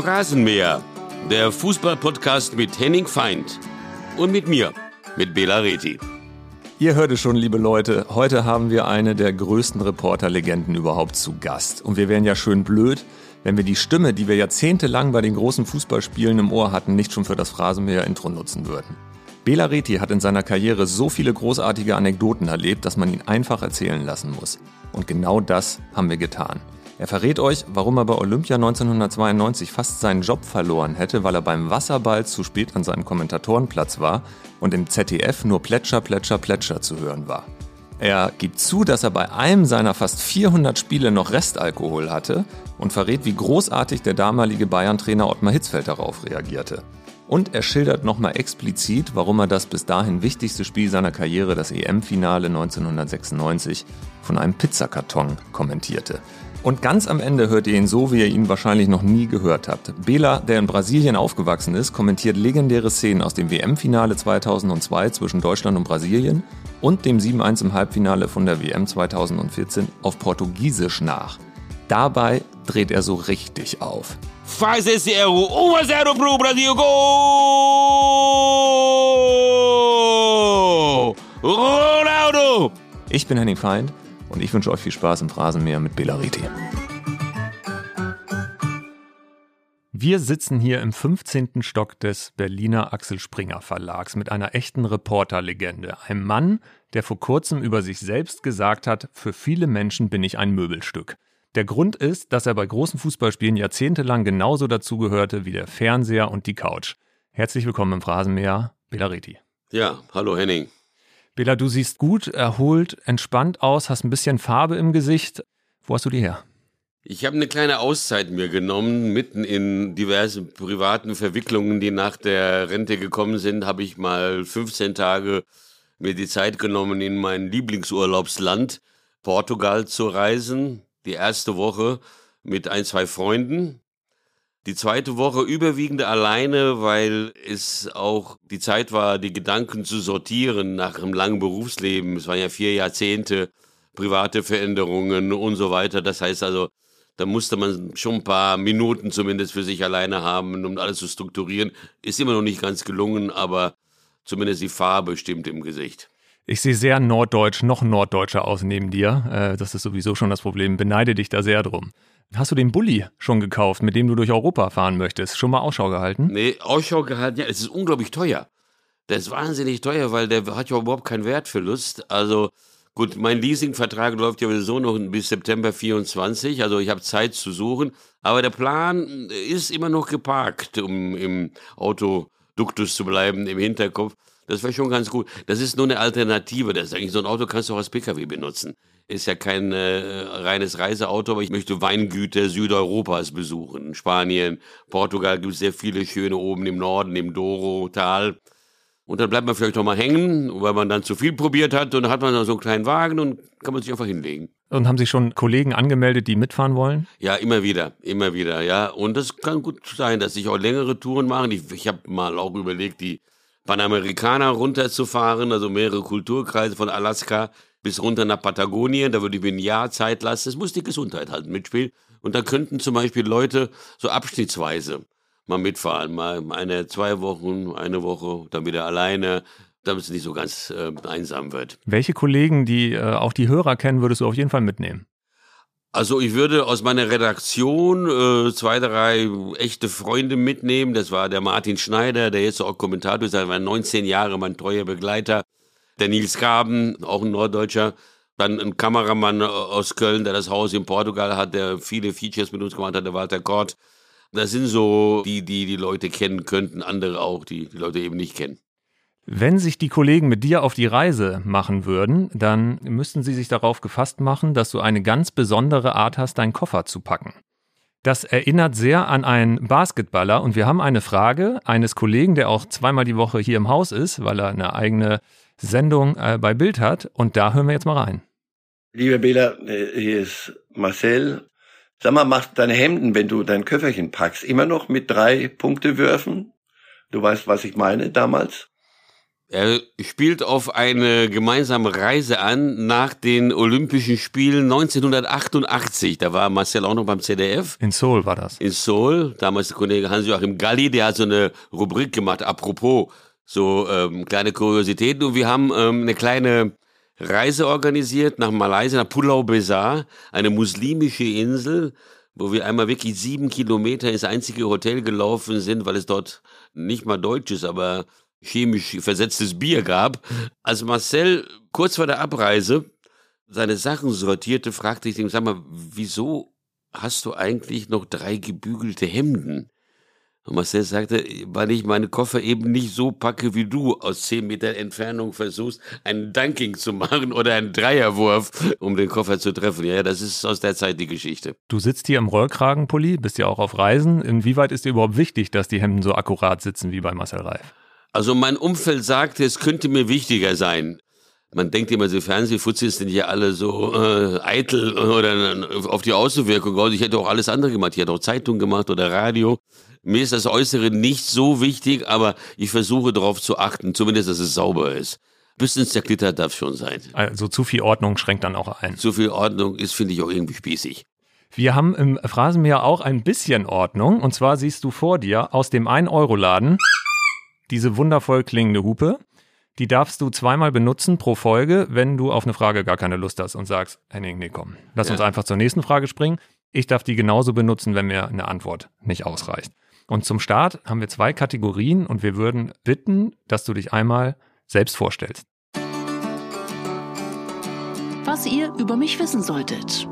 Phrasenmäher, der Fußballpodcast mit Henning Feind und mit mir, mit Bela Reti. Ihr hört es schon, liebe Leute, heute haben wir eine der größten Reporterlegenden überhaupt zu Gast. Und wir wären ja schön blöd, wenn wir die Stimme, die wir jahrzehntelang bei den großen Fußballspielen im Ohr hatten, nicht schon für das Phrasenmäher-Intro nutzen würden. Bela Reti hat in seiner Karriere so viele großartige Anekdoten erlebt, dass man ihn einfach erzählen lassen muss. Und genau das haben wir getan. Er verrät euch, warum er bei Olympia 1992 fast seinen Job verloren hätte, weil er beim Wasserball zu spät an seinem Kommentatorenplatz war und im ZDF nur Plätscher, Plätscher, Plätscher zu hören war. Er gibt zu, dass er bei einem seiner fast 400 Spiele noch Restalkohol hatte und verrät, wie großartig der damalige Bayern-Trainer Ottmar Hitzfeld darauf reagierte. Und er schildert nochmal explizit, warum er das bis dahin wichtigste Spiel seiner Karriere, das EM-Finale 1996, von einem Pizzakarton kommentierte. Und ganz am Ende hört ihr ihn so, wie ihr ihn wahrscheinlich noch nie gehört habt. Bela, der in Brasilien aufgewachsen ist, kommentiert legendäre Szenen aus dem WM-Finale 2002 zwischen Deutschland und Brasilien und dem 7-1 im Halbfinale von der WM 2014 auf Portugiesisch nach. Dabei dreht er so richtig auf. Faz esse erro 1 a 0 pro Brasil. Gol! Ronaldo! Ich bin Henning Feind und ich wünsche euch viel Spaß im Phrasenmäher mit Bela Reti. Wir sitzen hier im 15. Stock des Berliner Axel Springer Verlags mit einer echten Reporterlegende. Einem Mann, der vor kurzem über sich selbst gesagt hat, für viele Menschen bin ich ein Möbelstück. Der Grund ist, dass er bei großen Fußballspielen jahrzehntelang genauso dazugehörte wie der Fernseher und die Couch. Herzlich willkommen im Phrasenmäher, Bela Reti. Ja, hallo Henning. Bela, du siehst gut, erholt, entspannt aus, hast ein bisschen Farbe im Gesicht. Wo hast du die her? Ich habe eine kleine Auszeit mir genommen, mitten in diversen privaten Verwicklungen, die nach der Rente gekommen sind, habe ich mal 15 Tage mir die Zeit genommen, in mein Lieblingsurlaubsland Portugal zu reisen. Die erste Woche mit ein, zwei Freunden die zweite Woche überwiegend alleine, weil es auch die Zeit war, die Gedanken zu sortieren nach einem langen Berufsleben. Es waren ja vier Jahrzehnte, private Veränderungen und so weiter. Das heißt also, da musste man schon ein paar Minuten zumindest für sich alleine haben, um alles zu strukturieren. Ist immer noch nicht ganz gelungen, aber zumindest die Farbe stimmt im Gesicht. Ich sehe sehr norddeutsch, noch norddeutscher aus neben dir. Äh, das ist sowieso schon das Problem. Beneide dich da sehr drum. Hast du den Bulli schon gekauft, mit dem du durch Europa fahren möchtest? Schon mal Ausschau gehalten? Nee, Ausschau gehalten, ja, es ist unglaublich teuer. Der ist wahnsinnig teuer, weil der hat ja überhaupt keinen Wertverlust. Also gut, mein Leasingvertrag läuft ja sowieso noch bis September 24, also ich habe Zeit zu suchen. Aber der Plan ist immer noch geparkt, um im Autoduktus zu bleiben, im Hinterkopf. Das wäre schon ganz gut. Das ist nur eine Alternative. Das ist eigentlich so ein Auto kannst du auch als Pkw benutzen. Ist ja kein äh, reines Reiseauto, aber ich möchte Weingüter Südeuropas besuchen. Spanien, Portugal gibt es sehr viele schöne oben im Norden, im Douro-Tal. Und dann bleibt man vielleicht noch mal hängen, weil man dann zu viel probiert hat und dann hat man dann so einen kleinen Wagen und kann man sich einfach hinlegen. Und haben sich schon Kollegen angemeldet, die mitfahren wollen? Ja, immer wieder, immer wieder, ja. Und das kann gut sein, dass ich auch längere Touren mache. Ich, ich habe mal auch überlegt, die Panamerikaner runterzufahren, also mehrere Kulturkreise von Alaska bis runter nach Patagonien. Da würde ich mir ein Jahr Zeit lassen. Es muss die Gesundheit halt mitspielen. Und da könnten zum Beispiel Leute so abschnittsweise mal mitfahren. Mal eine, zwei Wochen, eine Woche, dann wieder alleine, damit es nicht so ganz äh, einsam wird. Welche Kollegen, die äh, auch die Hörer kennen, würdest du auf jeden Fall mitnehmen? Also ich würde aus meiner Redaktion äh, zwei, drei echte Freunde mitnehmen. Das war der Martin Schneider, der jetzt auch Kommentator ist, er war 19 Jahre mein treuer Begleiter. Der Nils Graben, auch ein Norddeutscher. Dann ein Kameramann aus Köln, der das Haus in Portugal hat, der viele Features mit uns gemacht hat, der Walter Kort. Das sind so die, die die Leute kennen könnten, andere auch, die die Leute eben nicht kennen. Wenn sich die Kollegen mit dir auf die Reise machen würden, dann müssten sie sich darauf gefasst machen, dass du eine ganz besondere Art hast, deinen Koffer zu packen. Das erinnert sehr an einen Basketballer und wir haben eine Frage eines Kollegen, der auch zweimal die Woche hier im Haus ist, weil er eine eigene Sendung äh, bei Bild hat und da hören wir jetzt mal rein. Lieber Bela, äh, hier ist Marcel. Sag mal, machst deine Hemden, wenn du dein Köfferchen packst, immer noch mit drei Punktewürfen? Du weißt, was ich meine damals? Er spielt auf eine gemeinsame Reise an nach den Olympischen Spielen 1988. Da war Marcel auch noch beim ZDF. In Seoul war das. In Seoul. Damals der Kollege Hans-Joachim Galli, der hat so eine Rubrik gemacht, apropos, so ähm, kleine Kuriositäten. Und wir haben ähm, eine kleine Reise organisiert nach Malaysia, nach Pulau Besar, eine muslimische Insel, wo wir einmal wirklich sieben Kilometer ins einzige Hotel gelaufen sind, weil es dort nicht mal deutsch ist, aber chemisch versetztes Bier gab. Als Marcel kurz vor der Abreise seine Sachen sortierte, fragte ich ihn, sag mal, wieso hast du eigentlich noch drei gebügelte Hemden? Und Marcel sagte, weil ich meine Koffer eben nicht so packe wie du, aus zehn Meter Entfernung versuchst, einen Dunking zu machen oder einen Dreierwurf, um den Koffer zu treffen. Ja, das ist aus der Zeit die Geschichte. Du sitzt hier im Rollkragenpulli, bist ja auch auf Reisen. Inwieweit ist dir überhaupt wichtig, dass die Hemden so akkurat sitzen wie bei Marcel Reif? Also mein Umfeld sagte, es könnte mir wichtiger sein. Man denkt immer, so Fernsehfuzis sind ja alle so äh, eitel oder auf die Außenwirkung. Also ich hätte auch alles andere gemacht. Ich hätte auch Zeitung gemacht oder Radio. Mir ist das Äußere nicht so wichtig, aber ich versuche darauf zu achten, zumindest, dass es sauber ist. Bisschen zerklittert darf schon sein. Also zu viel Ordnung schränkt dann auch ein. Zu viel Ordnung ist, finde ich, auch irgendwie spießig. Wir haben im Phrasenmeer auch ein bisschen Ordnung. Und zwar siehst du vor dir aus dem 1-Euro-Laden diese wundervoll klingende Hupe. Die darfst du zweimal benutzen pro Folge, wenn du auf eine Frage gar keine Lust hast und sagst, Henning, nee, komm, lass ja. uns einfach zur nächsten Frage springen. Ich darf die genauso benutzen, wenn mir eine Antwort nicht ausreicht. Und zum Start haben wir zwei Kategorien und wir würden bitten, dass du dich einmal selbst vorstellst. Was ihr über mich wissen solltet.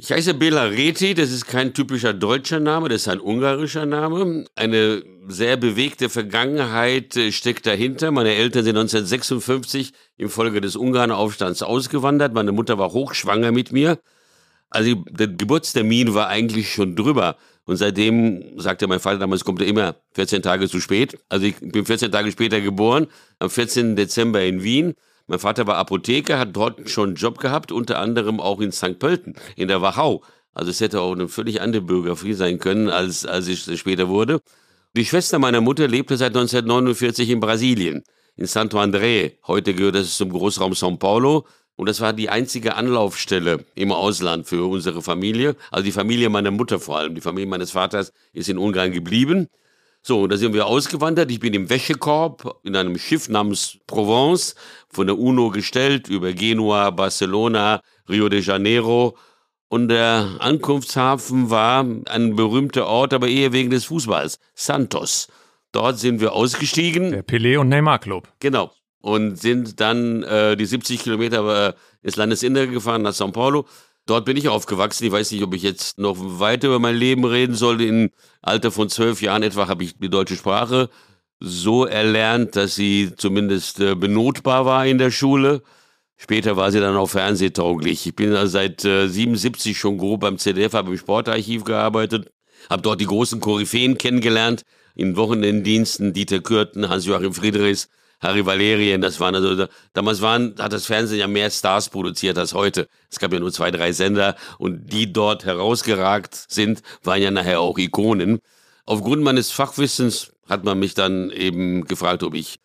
Ich heiße Bela Reti, das ist kein typischer deutscher Name, das ist ein ungarischer Name. Eine sehr bewegte Vergangenheit äh, steckt dahinter. Meine Eltern sind 1956 infolge des Ungarnaufstands ausgewandert. Meine Mutter war hochschwanger mit mir. Also der Geburtstermin war eigentlich schon drüber. Und seitdem sagte mein Vater damals, kommt er immer 14 Tage zu spät. Also ich bin 14 Tage später geboren, am 14. Dezember in Wien. Mein Vater war Apotheker, hat dort schon einen Job gehabt, unter anderem auch in St. Pölten, in der Wachau. Also es hätte auch eine völlig andere Biografie sein können, als, als ich später wurde. Die Schwester meiner Mutter lebte seit 1949 in Brasilien, in Santo André. Heute gehört es zum Großraum São Paulo. Und das war die einzige Anlaufstelle im Ausland für unsere Familie. Also die Familie meiner Mutter vor allem. Die Familie meines Vaters ist in Ungarn geblieben. So, da sind wir ausgewandert. Ich bin im Wäschekorb in einem Schiff namens Provence von der UNO gestellt über Genua, Barcelona, Rio de Janeiro. Und der Ankunftshafen war ein berühmter Ort, aber eher wegen des Fußballs. Santos. Dort sind wir ausgestiegen. Der Pelé und Neymar Club. Genau. Und sind dann äh, die 70 Kilometer äh, ins Landesinnere gefahren nach São Paulo. Dort bin ich aufgewachsen. Ich weiß nicht, ob ich jetzt noch weiter über mein Leben reden sollte. Im Alter von zwölf Jahren etwa habe ich die deutsche Sprache so erlernt, dass sie zumindest äh, benotbar war in der Schule. Später war sie dann auch fernsehtauglich. Ich bin also seit äh, 77 schon grob beim ZDF, habe im Sportarchiv gearbeitet, habe dort die großen Koryphäen kennengelernt, in Wochenenddiensten Dieter Kürten, Hans-Joachim Friedrichs, Harry Valerien, das waren also, damals waren, hat das Fernsehen ja mehr Stars produziert als heute. Es gab ja nur zwei, drei Sender und die dort herausgeragt sind, waren ja nachher auch Ikonen. Aufgrund meines Fachwissens hat man mich dann eben gefragt, ob ich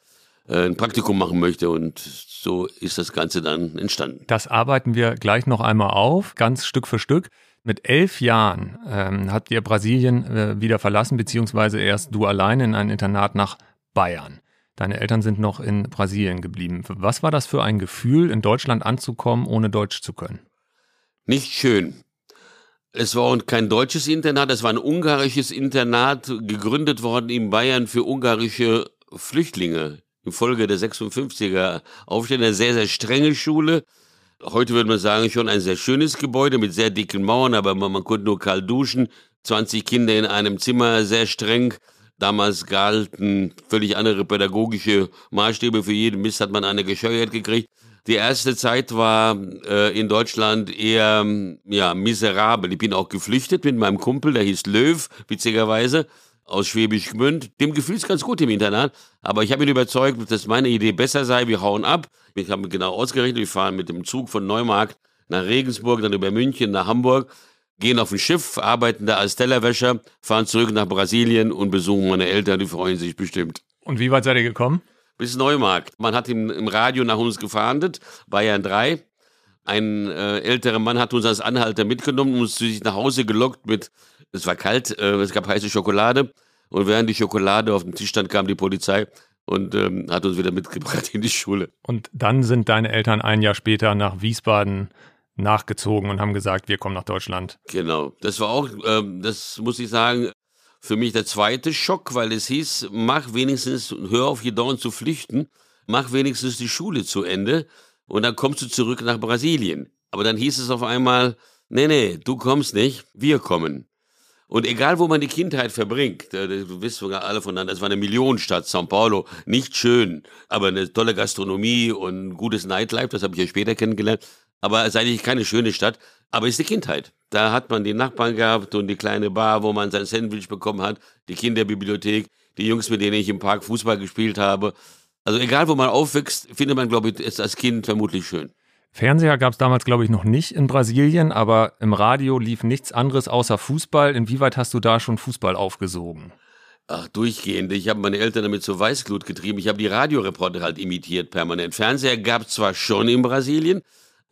äh, ein Praktikum machen möchte und so ist das Ganze dann entstanden. Das arbeiten wir gleich noch einmal auf, ganz Stück für Stück. Mit elf Jahren ähm, habt ihr Brasilien äh, wieder verlassen, beziehungsweise erst du alleine in ein Internat nach Bayern. Deine Eltern sind noch in Brasilien geblieben. Was war das für ein Gefühl, in Deutschland anzukommen, ohne Deutsch zu können? Nicht schön. Es war kein deutsches Internat, es war ein ungarisches Internat, gegründet worden in Bayern für ungarische Flüchtlinge. Infolge der 56er Aufstände, eine sehr, sehr strenge Schule. Heute würde man sagen, schon ein sehr schönes Gebäude mit sehr dicken Mauern, aber man, man konnte nur kalt duschen. 20 Kinder in einem Zimmer, sehr streng. Damals galten völlig andere pädagogische Maßstäbe. Für jeden Mist hat man eine gescheuert gekriegt. Die erste Zeit war äh, in Deutschland eher ja, miserabel. Ich bin auch geflüchtet mit meinem Kumpel, der hieß Löw, witzigerweise, aus Schwäbisch Gmünd. Dem gefühlt es ganz gut im Internat, aber ich habe ihn überzeugt, dass meine Idee besser sei. Wir hauen ab. Ich habe genau ausgerechnet, wir fahren mit dem Zug von Neumarkt nach Regensburg, dann über München nach Hamburg gehen auf ein Schiff, arbeiten da als Tellerwäscher, fahren zurück nach Brasilien und besuchen meine Eltern, die freuen sich bestimmt. Und wie weit seid ihr gekommen? Bis Neumarkt. Man hat im, im Radio nach uns gefahndet, Bayern 3. Ein äh, älterer Mann hat uns als Anhalter mitgenommen und uns zu sich nach Hause gelockt mit, es war kalt, äh, es gab heiße Schokolade. Und während die Schokolade auf dem Tisch stand, kam die Polizei und ähm, hat uns wieder mitgebracht in die Schule. Und dann sind deine Eltern ein Jahr später nach Wiesbaden nachgezogen und haben gesagt, wir kommen nach Deutschland. Genau. Das war auch, ähm, das muss ich sagen, für mich der zweite Schock, weil es hieß, mach wenigstens, hör auf, hier dauernd zu flüchten, mach wenigstens die Schule zu Ende und dann kommst du zurück nach Brasilien. Aber dann hieß es auf einmal, nee, nee, du kommst nicht, wir kommen. Und egal, wo man die Kindheit verbringt, äh, du wisst sogar alle voneinander, es war eine Millionenstadt, São Paulo, nicht schön, aber eine tolle Gastronomie und gutes Nightlife, das habe ich ja später kennengelernt. Aber es ist eigentlich keine schöne Stadt, aber es ist die Kindheit. Da hat man die Nachbarn gehabt und die kleine Bar, wo man sein Sandwich bekommen hat, die Kinderbibliothek, die Jungs, mit denen ich im Park Fußball gespielt habe. Also egal, wo man aufwächst, findet man, glaube ich, es als Kind vermutlich schön. Fernseher gab es damals, glaube ich, noch nicht in Brasilien, aber im Radio lief nichts anderes außer Fußball. Inwieweit hast du da schon Fußball aufgesogen? Ach, durchgehend. Ich habe meine Eltern damit zur Weißglut getrieben. Ich habe die Radioreporter halt imitiert permanent. Fernseher gab es zwar schon in Brasilien,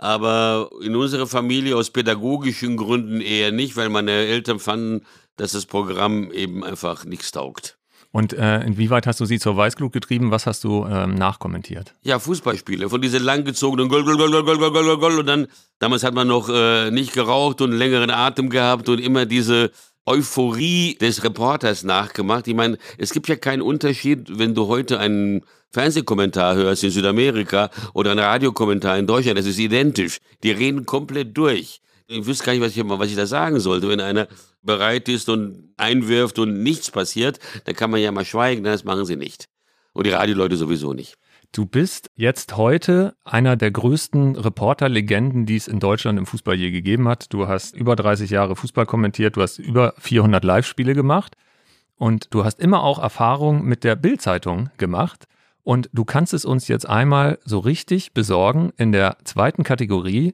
aber in unserer Familie aus pädagogischen Gründen eher nicht, weil meine Eltern fanden, dass das Programm eben einfach nichts taugt. Und äh, inwieweit hast du sie zur Weißglut getrieben? Was hast du ähm, nachkommentiert? Ja, Fußballspiele. Von diesen langgezogenen Goal, Goal, Goal, Goal, Goal, Goal, Goal, Goal. Und dann, damals hat man noch äh, nicht geraucht und längeren Atem gehabt und immer diese Euphorie des Reporters nachgemacht. Ich meine, es gibt ja keinen Unterschied, wenn du heute einen Fernsehkommentar hörst in Südamerika oder einen Radiokommentar in Deutschland. Das ist identisch. Die reden komplett durch. Ich wüsste gar nicht, was ich, was ich da sagen sollte. Wenn einer bereit ist und einwirft und nichts passiert, dann kann man ja mal schweigen, das machen sie nicht. Und die Radioleute sowieso nicht. Du bist jetzt heute einer der größten Reporterlegenden, die es in Deutschland im Fußball je gegeben hat. Du hast über 30 Jahre Fußball kommentiert, du hast über 400 Live-Spiele gemacht und du hast immer auch Erfahrung mit der Bild-Zeitung gemacht. Und du kannst es uns jetzt einmal so richtig besorgen in der zweiten Kategorie.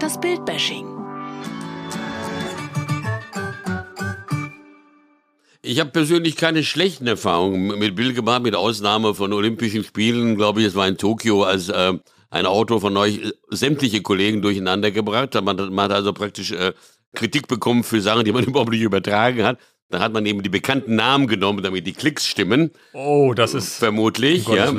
Das Bildbashing. Ich habe persönlich keine schlechten Erfahrungen mit Bild gemacht, mit Ausnahme von Olympischen Spielen, glaube ich, es war in Tokio, als äh, ein Autor von euch äh, sämtliche Kollegen durcheinander gebracht hat. Man, man hat also praktisch äh, Kritik bekommen für Sachen, die man überhaupt nicht übertragen hat. Da hat man eben die bekannten Namen genommen, damit die Klicks stimmen. Oh, das ist vermutlich. Um ja.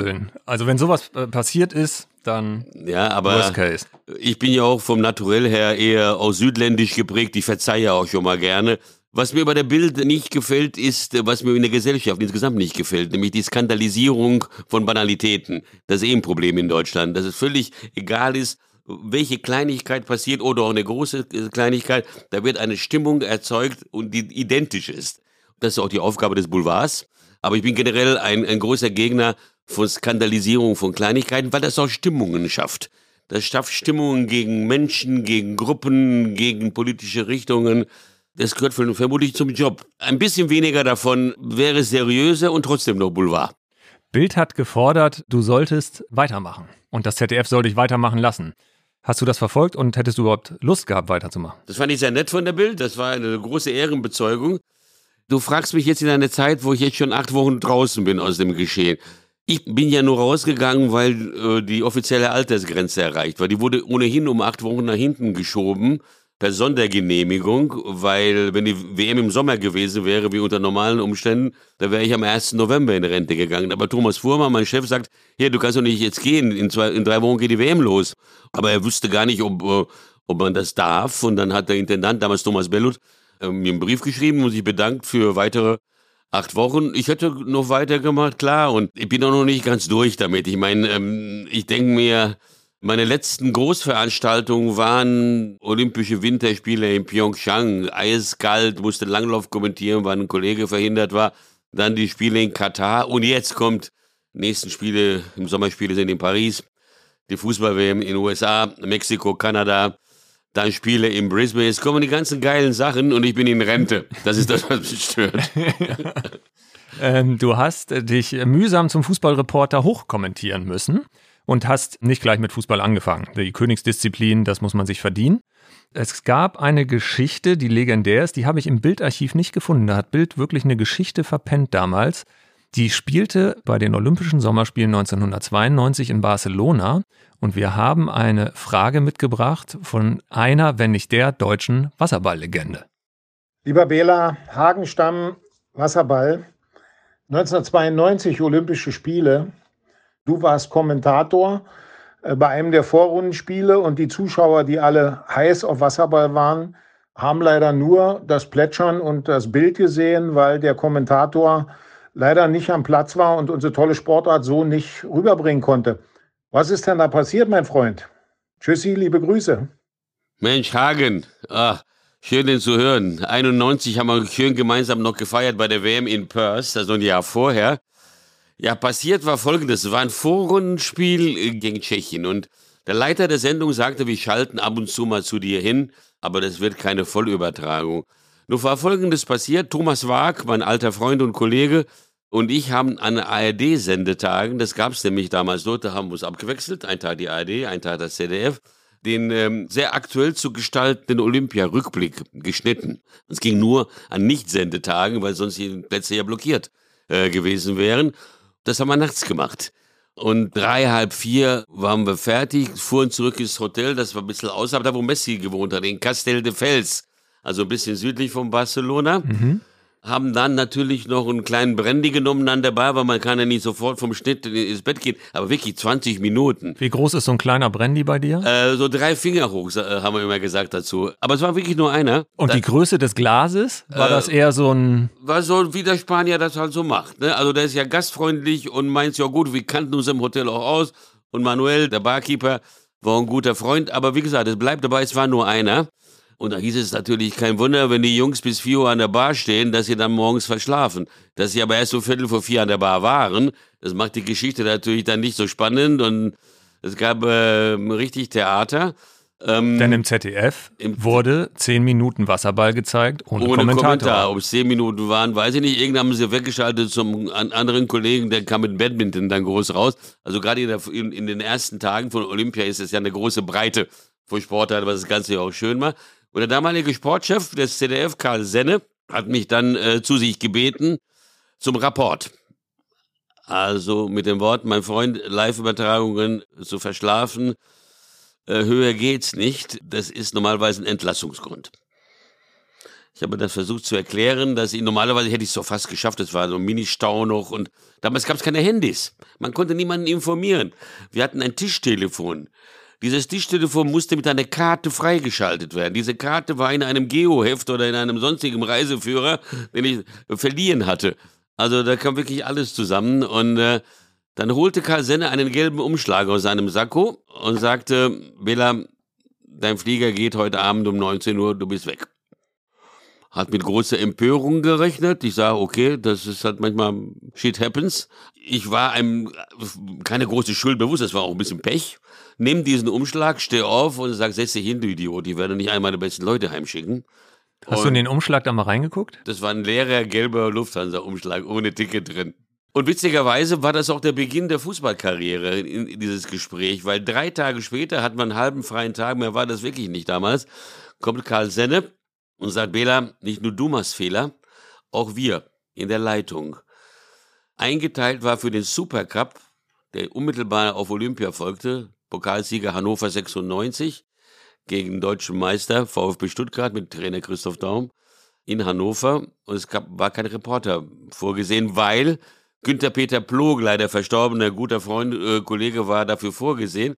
Also wenn sowas äh, passiert ist, dann ja, aber worst case. ich bin ja auch vom Naturell her eher aus südländisch geprägt. Ich verzeihe auch schon mal gerne. Was mir bei der Bild nicht gefällt, ist, was mir in der Gesellschaft insgesamt nicht gefällt, nämlich die Skandalisierung von Banalitäten. Das ist eh ein Problem in Deutschland, dass es völlig egal ist, welche Kleinigkeit passiert oder auch eine große Kleinigkeit, da wird eine Stimmung erzeugt und die identisch ist. Das ist auch die Aufgabe des Boulevards. Aber ich bin generell ein, ein großer Gegner von Skandalisierung von Kleinigkeiten, weil das auch Stimmungen schafft. Das schafft Stimmungen gegen Menschen, gegen Gruppen, gegen politische Richtungen. Das gehört vermutlich zum Job. Ein bisschen weniger davon wäre seriöser und trotzdem noch Boulevard. Bild hat gefordert, du solltest weitermachen. Und das ZDF soll dich weitermachen lassen. Hast du das verfolgt und hättest du überhaupt Lust gehabt, weiterzumachen? Das fand ich sehr nett von der Bild. Das war eine große Ehrenbezeugung. Du fragst mich jetzt in einer Zeit, wo ich jetzt schon acht Wochen draußen bin aus dem Geschehen. Ich bin ja nur rausgegangen, weil äh, die offizielle Altersgrenze erreicht war. Die wurde ohnehin um acht Wochen nach hinten geschoben per Sondergenehmigung, weil wenn die WM im Sommer gewesen wäre, wie unter normalen Umständen, da wäre ich am 1. November in Rente gegangen. Aber Thomas Fuhrmann, mein Chef, sagt, hier, du kannst doch nicht jetzt gehen, in, zwei, in drei Wochen geht die WM los. Aber er wüsste gar nicht, ob, äh, ob man das darf. Und dann hat der Intendant, damals Thomas Bellut, äh, mir einen Brief geschrieben und sich bedankt für weitere acht Wochen. Ich hätte noch weitergemacht, klar. Und ich bin auch noch nicht ganz durch damit. Ich meine, ähm, ich denke mir, meine letzten Großveranstaltungen waren Olympische Winterspiele in Pyeongchang. Eiskalt, musste Langlauf kommentieren, weil ein Kollege verhindert war. Dann die Spiele in Katar. Und jetzt kommt, nächsten Spiele, im Sommerspiele sind in Paris. Die Fußball-WM in USA, Mexiko, Kanada. Dann Spiele in Brisbane. Es kommen die ganzen geilen Sachen und ich bin in Rente. Das ist das, was mich stört. ähm, du hast dich mühsam zum Fußballreporter hochkommentieren müssen. Und hast nicht gleich mit Fußball angefangen. Die Königsdisziplin, das muss man sich verdienen. Es gab eine Geschichte, die legendär ist, die habe ich im Bildarchiv nicht gefunden. Da hat Bild wirklich eine Geschichte verpennt damals. Die spielte bei den Olympischen Sommerspielen 1992 in Barcelona und wir haben eine Frage mitgebracht von einer, wenn nicht der deutschen Wasserballlegende. Lieber Bela, Hagenstamm, Wasserball, 1992 Olympische Spiele. Du warst Kommentator äh, bei einem der Vorrundenspiele und die Zuschauer, die alle heiß auf Wasserball waren, haben leider nur das Plätschern und das Bild gesehen, weil der Kommentator leider nicht am Platz war und unsere tolle Sportart so nicht rüberbringen konnte. Was ist denn da passiert, mein Freund? Tschüssi, liebe Grüße. Mensch, Hagen, ach, schön den zu hören. 91 haben wir schön gemeinsam noch gefeiert bei der WM in Perth, also ein Jahr vorher. Ja, passiert war folgendes. Es war ein Vorrundenspiel gegen Tschechien und der Leiter der Sendung sagte, wir schalten ab und zu mal zu dir hin, aber das wird keine Vollübertragung. Nun war folgendes passiert. Thomas Waag, mein alter Freund und Kollege, und ich haben an ARD-Sendetagen, das gab es nämlich damals dort, da haben wir uns abgewechselt, ein Tag die ARD, ein Tag das ZDF, den ähm, sehr aktuell zu gestaltenden Olympia-Rückblick geschnitten. Es ging nur an Nicht-Sendetagen, weil sonst die Plätze ja blockiert äh, gewesen wären. Das haben wir nachts gemacht. Und drei, halb vier waren wir fertig, fuhren zurück ins Hotel, das war ein bisschen außerhalb, da wo Messi gewohnt hat, in Castel de Fels also ein bisschen südlich von Barcelona. Mhm. Haben dann natürlich noch einen kleinen Brandy genommen an der Bar, weil man kann ja nicht sofort vom Schnitt ins Bett gehen, aber wirklich 20 Minuten. Wie groß ist so ein kleiner Brandy bei dir? Äh, so drei Finger hoch, äh, haben wir immer gesagt dazu. Aber es war wirklich nur einer. Und da, die Größe des Glases? War äh, das eher so ein... War so, wie der Spanier das halt so macht. Ne? Also der ist ja gastfreundlich und meint, ja gut, wir kannten uns im Hotel auch aus. Und Manuel, der Barkeeper, war ein guter Freund. Aber wie gesagt, es bleibt dabei, es war nur einer. Und da hieß es natürlich kein Wunder, wenn die Jungs bis vier Uhr an der Bar stehen, dass sie dann morgens verschlafen. Dass sie aber erst so Viertel vor vier an der Bar waren, das macht die Geschichte natürlich dann nicht so spannend und es gab äh, richtig Theater. Ähm, Denn im ZDF im wurde zehn Minuten Wasserball gezeigt, ohne, ohne Kommentator. Kommentar. Ob es zehn Minuten waren, weiß ich nicht. Irgendwann haben sie weggeschaltet zum anderen Kollegen, der kam mit Badminton dann groß raus. Also gerade in, in, in, den ersten Tagen von Olympia ist es ja eine große Breite von Sportarten, was das Ganze ja auch schön macht. Und der damalige Sportchef des ZDF, Karl Senne, hat mich dann äh, zu sich gebeten zum Rapport. Also mit dem Wort, mein Freund, Live-Übertragungen zu verschlafen, äh, höher geht's nicht. Das ist normalerweise ein Entlassungsgrund. Ich habe das versucht zu erklären, dass ich normalerweise hätte ich es so fast geschafft. Es war so ein Mini-Stau noch und damals gab es keine Handys. Man konnte niemanden informieren. Wir hatten ein Tischtelefon. Dieses Tischtelefon musste mit einer Karte freigeschaltet werden. Diese Karte war in einem Geoheft oder in einem sonstigen Reiseführer, den ich verliehen hatte. Also da kam wirklich alles zusammen und äh, dann holte Karl Senne einen gelben Umschlag aus seinem Sakko und sagte, Bela, dein Flieger geht heute Abend um 19 Uhr, du bist weg. Hat mit großer Empörung gerechnet. Ich sage, okay, das ist halt manchmal shit happens. Ich war einem keine große Schuld bewusst, das war auch ein bisschen Pech nimm diesen Umschlag, steh auf und sag, setz dich hin, du Idiot, die werden nicht einmal die besten Leute heimschicken. Hast und du in den Umschlag da mal reingeguckt? Das war ein leerer gelber Lufthansa-Umschlag ohne Ticket drin. Und witzigerweise war das auch der Beginn der Fußballkarriere in, in dieses Gespräch, weil drei Tage später hat man einen halben freien Tag, mehr war das wirklich nicht damals, kommt Karl Senne und sagt, Bela, nicht nur du machst Fehler, auch wir in der Leitung. Eingeteilt war für den Supercup, der unmittelbar auf Olympia folgte, Pokalsieger Hannover 96 gegen deutschen Meister VfB Stuttgart mit Trainer Christoph Daum in Hannover. Und es gab, war kein Reporter vorgesehen, weil Günther Peter Plog, leider verstorbener guter Freund, äh, Kollege, war dafür vorgesehen,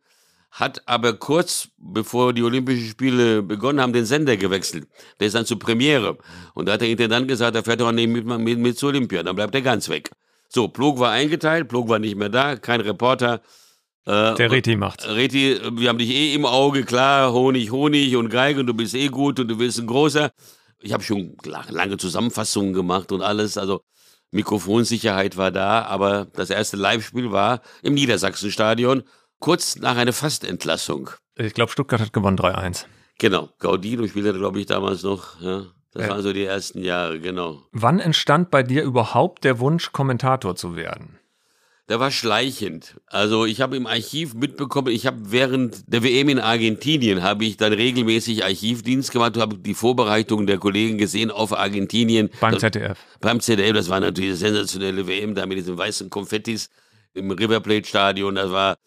hat aber kurz bevor die Olympischen Spiele begonnen haben, den Sender gewechselt. Der ist dann zur Premiere. Und da hat der Intendant gesagt, er fährt doch nicht mit, mit, mit zur Olympia, dann bleibt er ganz weg. So, Plog war eingeteilt, Plog war nicht mehr da, kein Reporter. Äh, der Reti macht. Reti, wir haben dich eh im Auge, klar, Honig, Honig und Geige und du bist eh gut und du bist ein großer. Ich habe schon lange Zusammenfassungen gemacht und alles, also Mikrofonsicherheit war da, aber das erste Live-Spiel war im Niedersachsenstadion, kurz nach einer Fastentlassung. Ich glaube, Stuttgart hat gewonnen 3-1. Genau, Gaudino spielte, glaube ich, damals noch. Ja. Das äh. waren so die ersten Jahre, genau. Wann entstand bei dir überhaupt der Wunsch, Kommentator zu werden? Der war schleichend. Also ich habe im Archiv mitbekommen, ich habe während der WM in Argentinien habe ich dann regelmäßig Archivdienst gemacht, habe die Vorbereitungen der Kollegen gesehen auf Argentinien. Beim ZDF. Beim ZDF, das war natürlich eine sensationelle WM da mit diesen weißen Konfettis im River Plate Stadion. Das war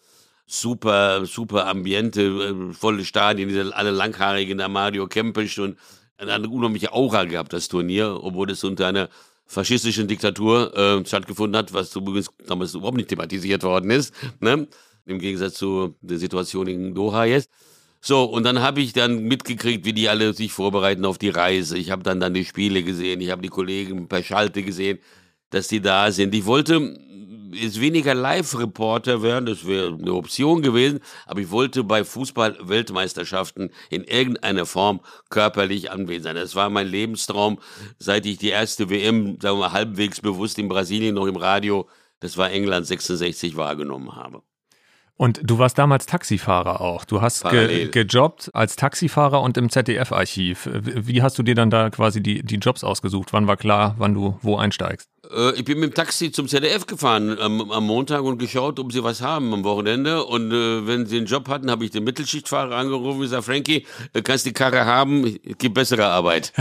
super, super Ambiente, äh, volle Stadien, diese alle langhaarigen da Mario Kempisch und eine unheimliche Aura gehabt, das Turnier, obwohl es unter einer faschistischen Diktatur äh, stattgefunden hat, was übrigens damals überhaupt nicht thematisiert worden ist, ne? im Gegensatz zu der Situation in Doha jetzt. So, und dann habe ich dann mitgekriegt, wie die alle sich vorbereiten auf die Reise. Ich habe dann dann die Spiele gesehen, ich habe die Kollegen per Schalte gesehen, dass die da sind. Ich wollte jetzt weniger Live-Reporter werden, das wäre eine Option gewesen, aber ich wollte bei Fußball-Weltmeisterschaften in irgendeiner Form körperlich anwesend sein. Das war mein Lebenstraum, seit ich die erste WM, sagen wir mal, halbwegs bewusst in Brasilien noch im Radio, das war England 66, wahrgenommen habe. Und du warst damals Taxifahrer auch. Du hast ge gejobbt als Taxifahrer und im ZDF-Archiv. Wie hast du dir dann da quasi die, die Jobs ausgesucht? Wann war klar, wann du wo einsteigst? Äh, ich bin mit dem Taxi zum ZDF gefahren am, am, Montag und geschaut, ob sie was haben am Wochenende. Und äh, wenn sie einen Job hatten, habe ich den Mittelschichtfahrer angerufen und gesagt, Frankie, du kannst die Karre haben, gibt bessere Arbeit.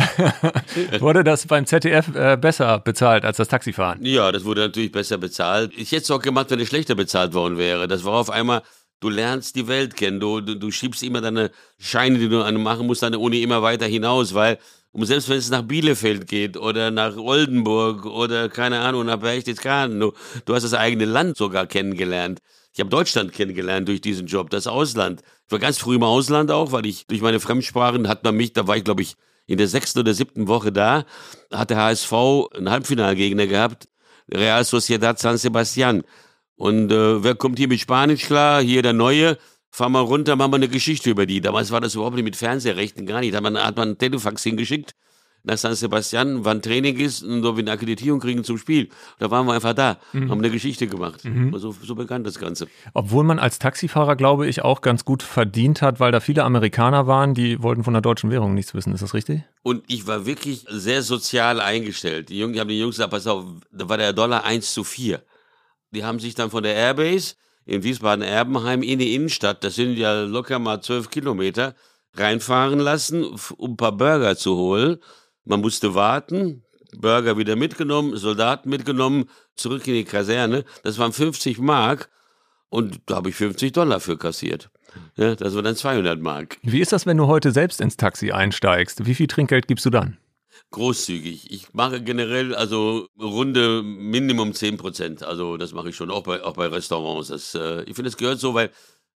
wurde das beim ZDF äh, besser bezahlt als das Taxifahren? Ja, das wurde natürlich besser bezahlt. Ich hätte es auch gemacht, wenn es schlechter bezahlt worden wäre. Das war auf einmal Du lernst die Welt kennen. Du, du, du schiebst immer deine Scheine, die du machen musst, deine Uni immer weiter hinaus, weil und selbst wenn es nach Bielefeld geht oder nach Oldenburg oder keine Ahnung, nach Berchtesgaden, du, du hast das eigene Land sogar kennengelernt. Ich habe Deutschland kennengelernt durch diesen Job, das Ausland. Ich war ganz früh im Ausland auch, weil ich durch meine Fremdsprachen hat man mich, da war ich glaube ich in der sechsten oder siebten Woche da, hat der HSV einen Halbfinalgegner gehabt, Real Sociedad San Sebastian. Und äh, wer kommt hier mit Spanisch klar? Hier der Neue fahr mal runter, machen wir eine Geschichte über die. Damals war das überhaupt nicht mit Fernsehrechten, gar nicht. Da hat man, hat man ein Telefax hingeschickt nach San Sebastian, wann Training ist und ob wir eine Akkreditierung kriegen zum Spiel. Da waren wir einfach da, mhm. haben eine Geschichte gemacht. Mhm. So, so bekannt das Ganze. Obwohl man als Taxifahrer, glaube ich, auch ganz gut verdient hat, weil da viele Amerikaner waren, die wollten von der deutschen Währung nichts wissen. Ist das richtig? Und ich war wirklich sehr sozial eingestellt. Die Jungs, die haben die Jungs gesagt, pass auf, da war der Dollar 1 zu 4. Die haben sich dann von der Airbase in Wiesbaden-Erbenheim in die Innenstadt, das sind ja locker mal zwölf Kilometer, reinfahren lassen, um ein paar Burger zu holen. Man musste warten, Burger wieder mitgenommen, Soldaten mitgenommen, zurück in die Kaserne. Das waren 50 Mark und da habe ich 50 Dollar für kassiert. Ja, das waren dann 200 Mark. Wie ist das, wenn du heute selbst ins Taxi einsteigst? Wie viel Trinkgeld gibst du dann? Großzügig. Ich mache generell also Runde Minimum 10 Prozent. Also das mache ich schon, auch bei, auch bei Restaurants. Das, äh, ich finde, es gehört so, weil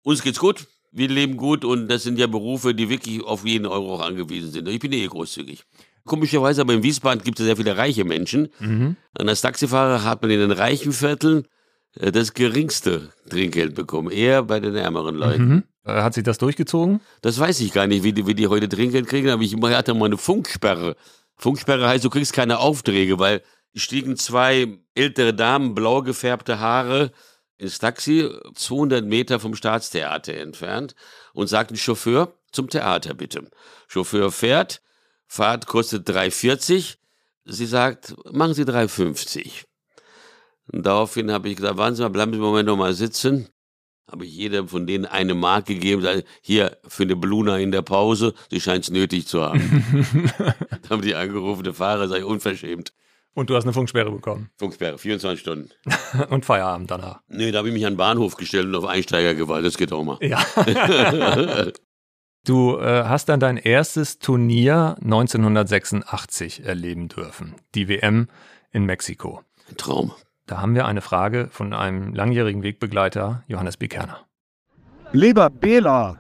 uns geht's gut, wir leben gut und das sind ja Berufe, die wirklich auf jeden Euro auch angewiesen sind. Ich bin eh großzügig. Komischerweise aber in Wiesbaden gibt es sehr viele reiche Menschen. Mhm. Und als Taxifahrer hat man in den reichen Vierteln äh, das geringste Trinkgeld bekommen, eher bei den ärmeren Leuten. Mhm. Hat sich das durchgezogen? Das weiß ich gar nicht, wie die, wie die heute Trinkgeld kriegen, aber ich hatte mal eine Funksperre. Funksperre heißt, du kriegst keine Aufträge, weil stiegen zwei ältere Damen, blau gefärbte Haare, ins Taxi, 200 Meter vom Staatstheater entfernt und sagten, Chauffeur, zum Theater bitte. Chauffeur fährt, Fahrt kostet 3,40. Sie sagt, machen Sie 3,50. Und daraufhin habe ich gesagt, warten Sie mal, bleiben Sie einen Moment noch mal sitzen habe ich jedem von denen eine Mark gegeben, hier für eine Bluna in der Pause, sie scheint es nötig zu haben. da haben die angerufene Fahrer, sei unverschämt. Und du hast eine Funksperre bekommen? Funksperre, 24 Stunden. und Feierabend danach? Nee, da habe ich mich an den Bahnhof gestellt und auf Einsteiger gewalt, das geht auch mal. Ja. du äh, hast dann dein erstes Turnier 1986 erleben dürfen, die WM in Mexiko. Ein Traum. Da haben wir eine Frage von einem langjährigen Wegbegleiter, Johannes B. Kerner. Lieber Bela,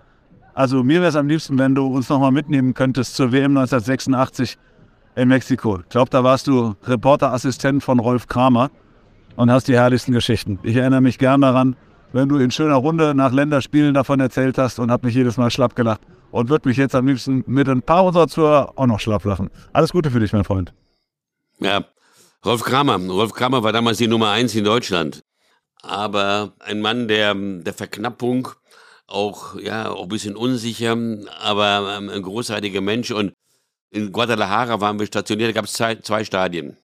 also mir wäre es am liebsten, wenn du uns nochmal mitnehmen könntest zur WM 1986 in Mexiko. Ich glaube, da warst du Reporterassistent von Rolf Kramer und hast die herrlichsten Geschichten. Ich erinnere mich gern daran, wenn du in schöner Runde nach Länderspielen davon erzählt hast und habe mich jedes Mal schlapp gelacht und würde mich jetzt am liebsten mit ein paar unserer Zuhörer auch noch schlapp lachen. Alles Gute für dich, mein Freund. Ja, Rolf Kramer. Rolf Kramer war damals die Nummer eins in Deutschland. Aber ein Mann der, der Verknappung, auch, ja, auch ein bisschen unsicher, aber ähm, ein großartiger Mensch. Und in Guadalajara waren wir stationiert, da gab es zwei, zwei Stadien.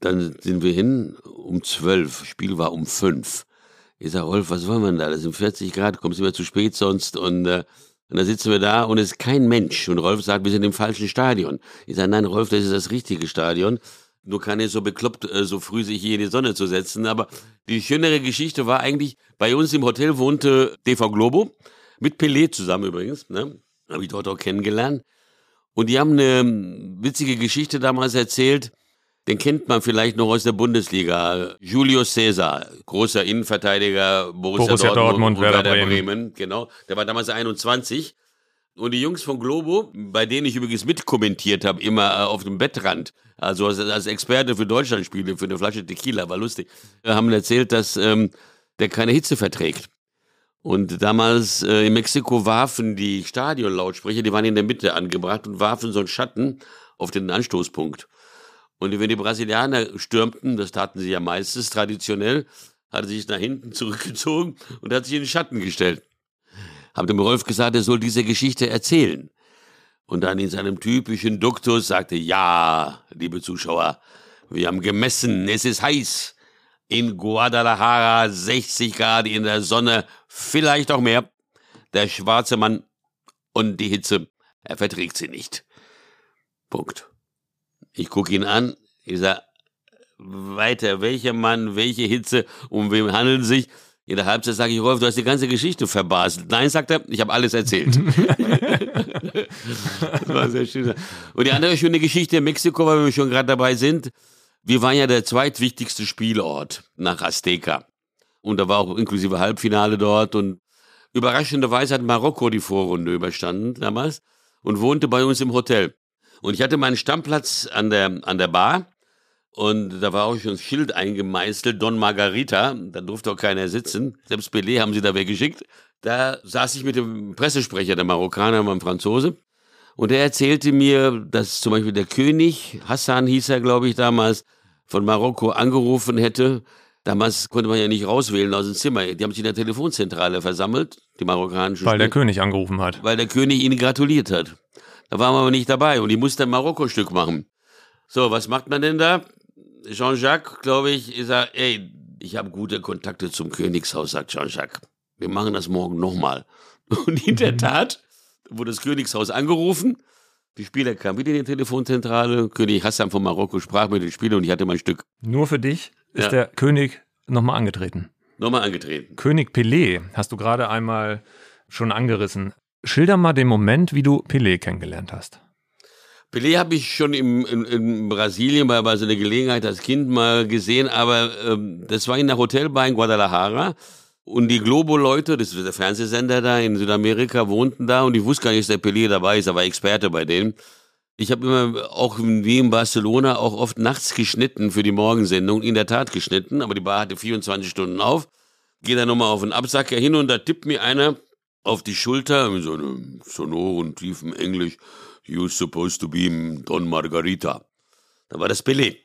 Dann sind wir hin um zwölf. Spiel war um fünf. Ich sage, Rolf, was wollen wir denn da? Das sind 40 Grad, kommst du immer zu spät sonst. Und, äh, und dann sitzen wir da und es ist kein Mensch. Und Rolf sagt, wir sind im falschen Stadion. Ich sage, nein, Rolf, das ist das richtige Stadion. Nur kann ich so bekloppt, äh, so früh sich hier in die Sonne zu setzen. Aber die schönere Geschichte war eigentlich, bei uns im Hotel wohnte TV Globo, mit Pelé zusammen übrigens, ne? Habe ich dort auch kennengelernt. Und die haben eine witzige Geschichte damals erzählt. Den kennt man vielleicht noch aus der Bundesliga. Julio Cesar, großer Innenverteidiger, Borussia, Borussia Dortmund, und Werder Werder Bremen. Bremen. Genau, der war damals 21. Und die Jungs von Globo, bei denen ich übrigens mitkommentiert habe, immer äh, auf dem Bettrand, also als, Experte für Deutschlandspiele, für eine Flasche Tequila, war lustig, äh, haben erzählt, dass ähm, der keine Hitze verträgt. Und damals äh, in Mexiko warfen die Stadionlautsprecher, die waren in der Mitte angebracht und warfen so einen Schatten auf den Anstoßpunkt. Und wenn die Brasilianer stürmten, das taten sie ja meistens traditionell, hat er sich nach hinten zurückgezogen und hat sich in den Schatten gestellt. Hab dem Rolf gesagt, er soll diese Geschichte erzählen. Und dann in seinem typischen Duktus sagte, ja, liebe Zuschauer, wir haben gemessen, es ist heiß. In Guadalajara 60 Grad in der Sonne, vielleicht auch mehr. Der schwarze Mann und die Hitze, er verträgt sie nicht. Punkt. Ich gucke ihn an, ich sage, weiter, welcher Mann, welche Hitze, um wem handeln sich? In der Halbzeit sage ich, Rolf, du hast die ganze Geschichte verbaselt. Nein, sagt er, ich habe alles erzählt. das war sehr schön. Und die andere schöne Geschichte in Mexiko, weil wir schon gerade dabei sind, wir waren ja der zweitwichtigste Spielort nach Azteca. Und da war auch inklusive Halbfinale dort. Und überraschenderweise hat Marokko die Vorrunde überstanden damals und wohnte bei uns im Hotel. Und ich hatte meinen Stammplatz an der, an der Bar. Und da war auch schon ein Schild eingemeißelt, Don Margarita. Da durfte auch keiner sitzen. Selbst Pelé haben sie da weggeschickt. Da saß ich mit dem Pressesprecher, der Marokkaner, meinem Franzose. Und er erzählte mir, dass zum Beispiel der König, Hassan hieß er, glaube ich, damals, von Marokko angerufen hätte. Damals konnte man ja nicht rauswählen aus dem Zimmer. Die haben sich in der Telefonzentrale versammelt, die marokkanischen. Weil der Spieler, König angerufen hat. weil der König ihnen gratuliert hat. Da waren wir aber nicht dabei und die musste ein Marokko-Stück machen. So, was macht man denn da? Jean-Jacques, glaube ich, ich sag, ey, ich habe gute Kontakte zum Königshaus, sagt Jean-Jacques. Wir machen das morgen nochmal. Und in der Tat wurde das Königshaus angerufen. Die Spieler kamen wieder in die Telefonzentrale. König Hassan von Marokko sprach mit den Spielern und ich hatte mein Stück Nur für dich ist Ja. der König nochmal angetreten. nochmal angetreten. König Pelé hast du gerade einmal schon angerissen. Schilder mal den Moment, wie du Pelé kennengelernt hast. Pelé habe ich schon im, in, in Brasilien bei, so einer Gelegenheit als Kind mal gesehen, aber ähm, das war in der Hotelbar in Guadalajara. Und die Globo-Leute, das ist der Fernsehsender da in Südamerika, wohnten da und ich wusste gar nicht, dass der Pelé dabei ist, er war Experte bei denen. Ich habe immer auch wie in Barcelona auch oft nachts geschnitten für die Morgensendung, in der Tat geschnitten, aber die Bar hatte 24 Stunden auf. Gehe da nochmal auf den Absacker hin und da tippt mir einer auf die Schulter mit so einem sonoren, tiefen Englisch. You're supposed to be Don Margarita. Da war das Pelé.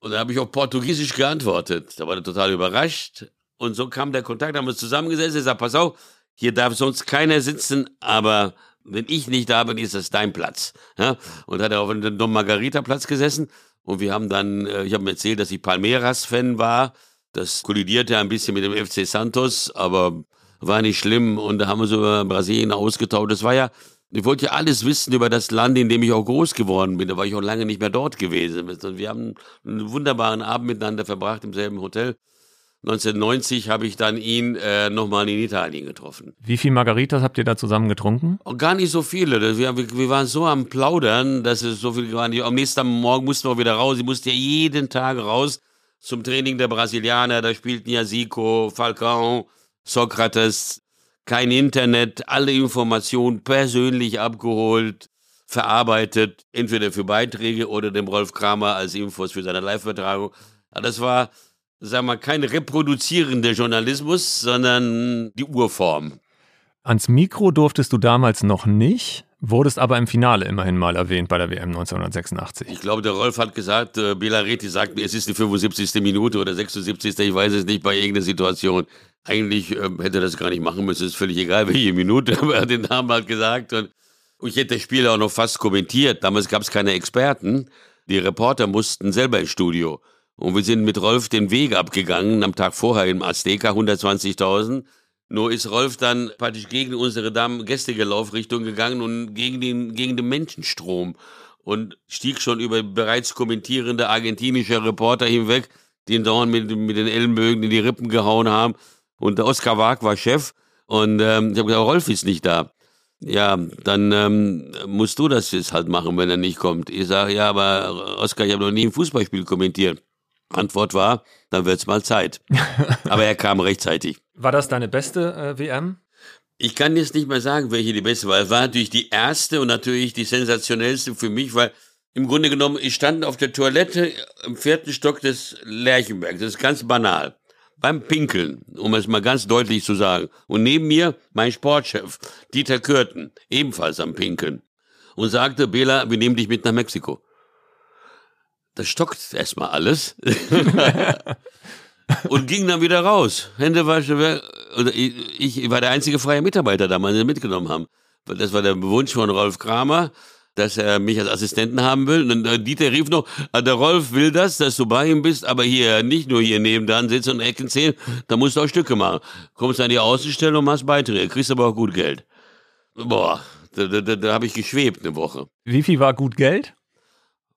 Und da habe ich auf Portugiesisch geantwortet. Da war er total überrascht. Und so kam der Kontakt, haben wir uns zusammengesetzt. Er sagt, pass auf, hier darf sonst keiner sitzen, aber wenn ich nicht da bin, ist das dein Platz. Ja? Und hat er auf dem Don Margarita Platz gesessen. Und wir haben dann, äh, ich habe ihm erzählt, dass ich Palmeiras-Fan war. Das kollidierte ein bisschen mit dem FC Santos, aber war nicht schlimm. Und da haben wir so über Brasilien ausgetauscht. Das war ja, ich wollte ja alles wissen über das Land, in dem ich auch groß geworden bin. Da war ich auch lange nicht mehr dort gewesen. Und wir haben einen wunderbaren Abend miteinander verbracht im selben Hotel. 1990 habe ich dann ihn äh, nochmal in Italien getroffen. Wie viel Margaritas habt ihr da zusammen getrunken? Auch gar nicht so viele. Wir, wir waren so am Plaudern, dass es so viel waren. Am nächsten Morgen mussten wir wieder raus. Ich musste ja jeden Tag raus zum Training der Brasilianer. Da spielten ja Zico, Falcao, Sokrates. Kein Internet, alle Informationen persönlich abgeholt, verarbeitet, entweder für Beiträge oder dem Rolf Kramer als Infos für seine Live-Übertragung. Aber Das war, sagen wir mal, kein reproduzierender Journalismus, sondern die Urform. Ans Mikro durftest du damals noch nicht, wurdest aber im Finale immerhin mal erwähnt bei der WM 1986. Ich glaube, der Rolf hat gesagt, äh, Bela Reti sagt mir, es ist die 75. Minute oder 76. Ich weiß es nicht, bei irgendeiner Situation. Eigentlich ähm, hätte er das gar nicht machen müssen, ist völlig egal, welche Minute, aber er hat den Namen halt gesagt. Und, ich hätte das Spiel auch noch fast kommentiert. Damals gab es keine Experten. Die Reporter mussten selber ins Studio. Und wir sind mit Rolf den Weg abgegangen, am Tag vorher im Azteca, 120.000. Nur ist Rolf dann praktisch gegen unsere Damen Gästegelaufrichtung gegangen und gegen den, gegen den Menschenstrom und stieg schon über bereits kommentierende argentinische Reporter hinweg, die ihn dauernd mit, mit den Ellenbögen in die Rippen gehauen haben. Und der Oskar Wag war Chef. Und ähm, ich habe gesagt, Rolf ist nicht da. Ja, dann ähm, musst du das jetzt halt machen, wenn er nicht kommt. Ich sage, ja, aber Oskar, ich habe noch nie ein Fußballspiel kommentiert. Antwort war, dann wird's mal Zeit. aber er kam rechtzeitig. War das deine beste äh, WM? Ich kann jetzt nicht mehr sagen, welche die beste war. Es war natürlich die erste und natürlich die sensationellste für mich, weil im Grunde genommen, ich stand auf der Toilette im vierten Stock des Lerchenbergs. Das ist ganz banal. Beim Pinkeln, um es mal ganz deutlich zu sagen. Und neben mir mein Sportchef, Dieter Kürten, ebenfalls am Pinkeln. Und sagte, Bela, wir nehmen dich mit nach Mexiko. Das stockt erstmal alles. und ging dann wieder raus. Hände waschen. Ich, ich war der einzige freie Mitarbeiter damals, den wir mitgenommen haben. Das war der Wunsch von Rolf Kramer, dass er mich als Assistenten haben will. Und dann Dieter rief noch, ah, der Rolf will das, dass du bei ihm bist, aber hier nicht nur hier neben dran sitzen und Ecken zählen, da musst du auch Stücke machen. Kommst an die Außenstellung, machst Beiträge, kriegst aber auch gut Geld. Boah, da, da, da, da habe ich geschwebt eine Woche. Wie viel war gut Geld?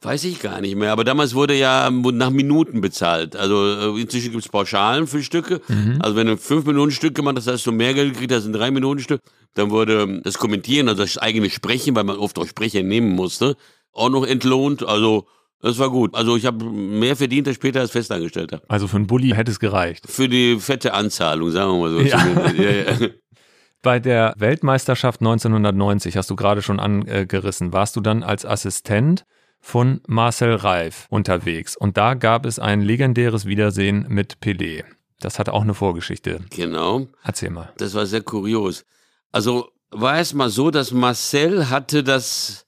Weiß ich gar nicht mehr, aber damals wurde ja nach Minuten bezahlt. Also äh, inzwischen gibt es Pauschalen für Stücke. Mhm. Also wenn du fünf Minuten Stück gemacht hast, hast du mehr Geld gekriegt als ein drei Minuten Stück. Dann wurde das Kommentieren, also das eigene Sprechen, weil man oft auch Sprecher nehmen musste, auch noch entlohnt. Also das war gut. Also ich habe mehr verdient als später als Festangestellter. Also für einen Bulli hätte es gereicht. Für die fette Anzahlung, sagen wir mal so. Ja. ja, ja. Bei der Weltmeisterschaft 1990, hast du gerade schon angerissen, warst du dann als Assistent von Marcel Reif unterwegs. Und da gab es ein legendäres Wiedersehen mit Pelé. Das hatte auch eine Vorgeschichte. Genau. Erzähl mal. Das war sehr kurios. Also war es mal so, dass Marcel hatte das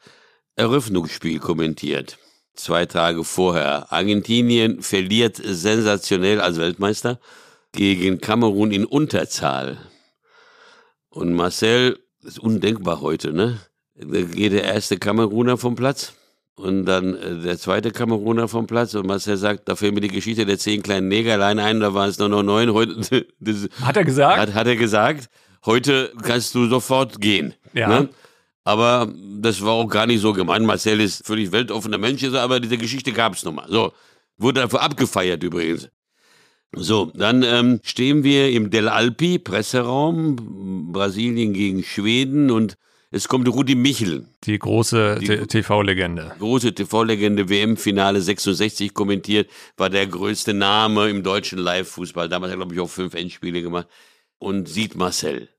Eröffnungsspiel kommentiert. Zwei Tage vorher. Argentinien verliert sensationell als Weltmeister gegen Kamerun in Unterzahl. Und Marcel, ist undenkbar heute, ne? Da geht der erste Kameruner vom Platz und dann äh, der zweite Kameruner vom Platz und Marcel sagt, da fällt mir die Geschichte der zehn kleinen Negerlein ein, da waren es nur noch neun. Heute, das, hat er gesagt? Hat, hat er gesagt. Heute kannst du sofort gehen. Ja. Ne? Aber das war auch gar nicht so gemeint. Marcel ist völlig weltoffener Mensch, aber diese Geschichte gab es nochmal. So, wurde dafür abgefeiert übrigens. So, dann ähm, stehen wir im Del Alpi, Presseraum, Brasilien gegen Schweden und es kommt Rudi Michel. Die große TV-Legende. Große TV-Legende, WM-Finale 66 kommentiert, war der größte Name im deutschen Live-Fußball. Damals hat er, glaube ich, auch fünf Endspiele gemacht. Und sieht Marcel.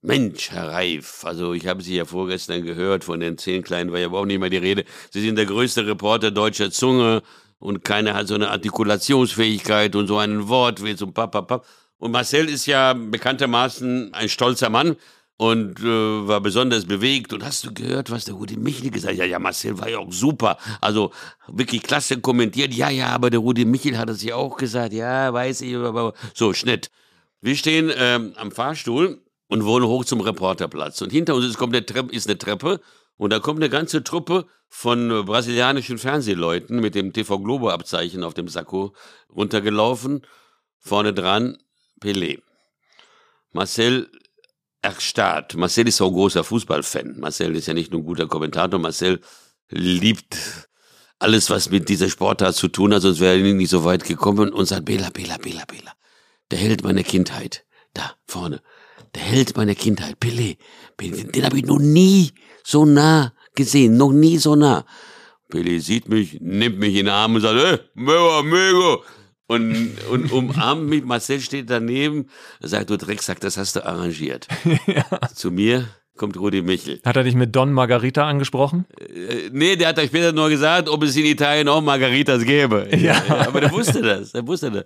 Mensch, Herr Reif, also ich habe Sie ja vorgestern gehört, von den zehn Kleinen war ja überhaupt nicht mehr die Rede. Sie sind der größte Reporter deutscher Zunge und keiner hat so eine Artikulationsfähigkeit und so einen Wortwitz und papapap. Und Marcel ist ja bekanntermaßen ein stolzer Mann und äh, war besonders bewegt. Und hast du gehört, was der Rudi Michel gesagt hat? Ja, ja, Marcel war ja auch super. Also wirklich klasse kommentiert. Ja, ja, aber der Rudi Michel hat es ja auch gesagt. Ja, weiß ich, aber so, Schnitt. Wir stehen ähm, am Fahrstuhl und wollen hoch zum Reporterplatz. Und hinter uns ist, kommt eine Treppe, ist eine Treppe und da kommt eine ganze Truppe von äh, brasilianischen Fernsehleuten mit dem TV Globo Abzeichen auf dem Sakko runtergelaufen. Vorne dran Pelé. Marcel erstarrt. Marcel ist auch ein großer Fußballfan. Marcel ist ja nicht nur ein guter Kommentator, Marcel liebt alles, was mit dieser Sportart zu tun hat, sonst wäre er nicht so weit gekommen. Und sagt, Bela, Bela, Bela, Bela, der Held meiner Kindheit, da vorne, der Held meiner Kindheit, Pelé, den habe ich noch nie so nah gesehen, noch nie so nah. Pelé sieht mich, nimmt mich in den Arm und sagt, hey, meu amigo, und, und umarmt mich. Marcel steht daneben, sagt, du Drecksack, das hast du arrangiert. ja. Zu mir kommt Rudi Michel. Hat er dich mit Don Margarita angesprochen? Äh, nee, der hat euch später nur gesagt, ob es in Italien auch Margaritas gäbe. Ja. ja. Aber der wusste das, der wusste das.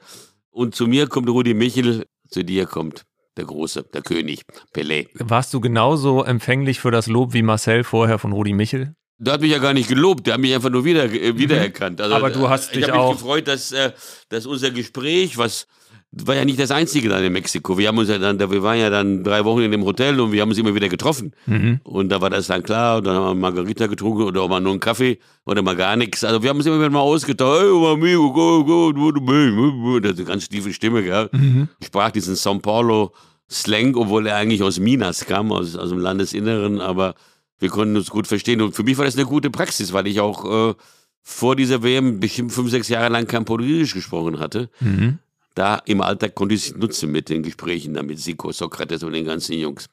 Und zu mir kommt Rudi Michel, zu dir kommt der Große, der König, Pelé. Warst du genauso empfänglich für das Lob wie Marcel vorher von Rudi Michel? Der hat mich ja gar nicht gelobt, der hat mich einfach nur wieder, äh, wiedererkannt. Also, Aber du hast dich ich auch. Ich mich gefreut, dass, äh, dass unser Gespräch, was war ja nicht das Einzige dann in Mexiko. Wir haben uns ja dann, wir waren ja dann drei Wochen in dem Hotel und wir haben uns immer wieder getroffen. Mhm. Und da war das dann klar und dann haben wir Margarita getrunken oder auch mal nur einen Kaffee oder mal gar nichts. Also wir haben uns immer wieder mal ausgetauscht. Hey, amigo, go, go, go, go. Das ist eine ganz tiefe Stimme, gell? Mhm. Sprach diesen São Paulo Slang, obwohl er eigentlich aus Minas kam, aus, aus dem Landesinneren, aber wir konnten uns gut verstehen. Und für mich war das eine gute Praxis, weil ich auch äh, vor dieser WM bestimmt fünf, sechs Jahre lang kein Portugiesisch gesprochen hatte. Mhm da im Alltag konnte ich es nutzen mit den Gesprächen da mit Siko, Sokrates und den ganzen Jungs.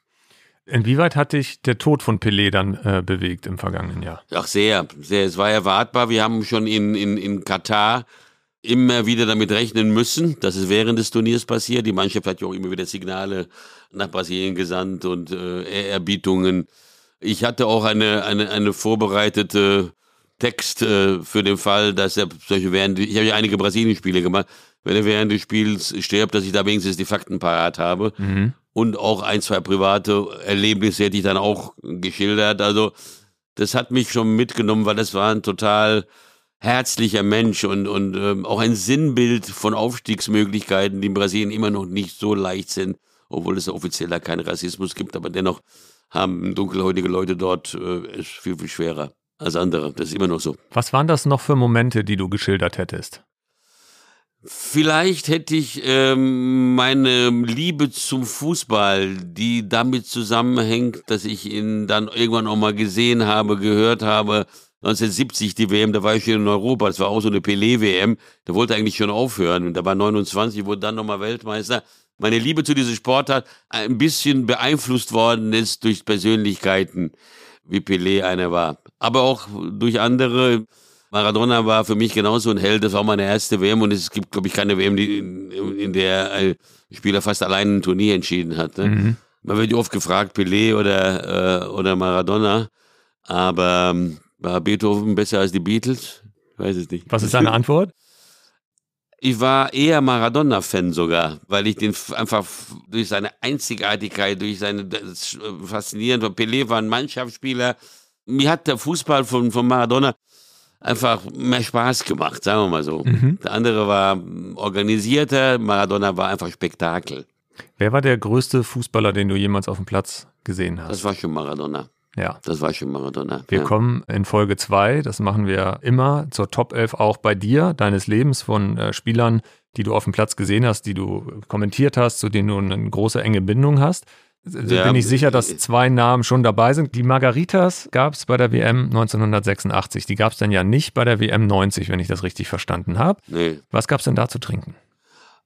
Inwieweit hat dich der Tod von Pelé dann äh, bewegt im vergangenen Jahr? Ach, sehr, sehr. Es war erwartbar. Wir haben schon in, in, in Katar immer wieder damit rechnen müssen, dass es während des Turniers passiert. Die Mannschaft hat ja auch immer wieder Signale nach Brasilien gesandt und äh, Ehrerbietungen. Ich hatte auch eine, eine, eine vorbereitete Text äh, für den Fall, dass er solche während, ich habe ja einige Brasilien-Spiele gemacht, wenn er während des Spiels stirbt, dass ich da wenigstens die Fakten parat habe. Mhm. Und auch ein, zwei private Erlebnisse hätte ich dann auch geschildert. Also das hat mich schon mitgenommen, weil das war ein total herzlicher Mensch und, und ähm, auch ein Sinnbild von Aufstiegsmöglichkeiten, die in Brasilien immer noch nicht so leicht sind, obwohl es offiziell da keinen Rassismus gibt, aber dennoch haben dunkelhäutige Leute dort äh, es viel, viel schwerer als andere. Das ist immer noch so. Was waren das noch für Momente, die du geschildert hättest? Vielleicht hätte ich ähm, meine Liebe zum Fußball, die damit zusammenhängt, dass ich ihn dann irgendwann auch mal gesehen habe, gehört habe. 1970 die WM, da war ich schon in Europa, das war auch so eine Pelé-WM, da wollte eigentlich schon aufhören und da war 29, wurde dann nochmal Weltmeister. Meine Liebe zu diesem Sport hat ein bisschen beeinflusst worden ist durch Persönlichkeiten, wie Pelé einer war. Aber auch durch andere, Maradona war für mich genauso ein Held. Das war meine erste WM und es gibt, glaube ich, keine WM, die, in, in, der ein Spieler fast allein ein Turnier entschieden hat. Ne? Mhm. Man wird oft gefragt, Pelé oder, äh, oder Maradona. Aber ähm, war Beethoven besser als die Beatles? Ich weiß es nicht. Was ist deine Antwort? Ich war eher Maradona-Fan sogar, weil ich den einfach durch seine Einzigartigkeit, durch seine das faszinierend Pelé war ein Mannschaftsspieler. Mir hat der Fußball von, von Maradona einfach mehr Spaß gemacht, sagen wir mal so. Mhm. Der andere war organisierter, Maradona war einfach Spektakel. Wer war der größte Fußballer, den du jemals auf dem Platz gesehen hast? Das war schon Maradona. Ja. Das war schon Maradona. Wir ja. kommen in Folge 2, das machen wir immer, zur Top 11 auch bei dir, deines Lebens von äh, Spielern, die du auf dem Platz gesehen hast, die du kommentiert hast, zu denen du eine große enge Bindung hast ja, bin ich sicher, dass zwei Namen schon dabei sind. Die Margaritas gab es bei der WM 1986. Die gab es dann ja nicht bei der WM 90, wenn ich das richtig verstanden habe. Nee. Was gab es denn da zu trinken?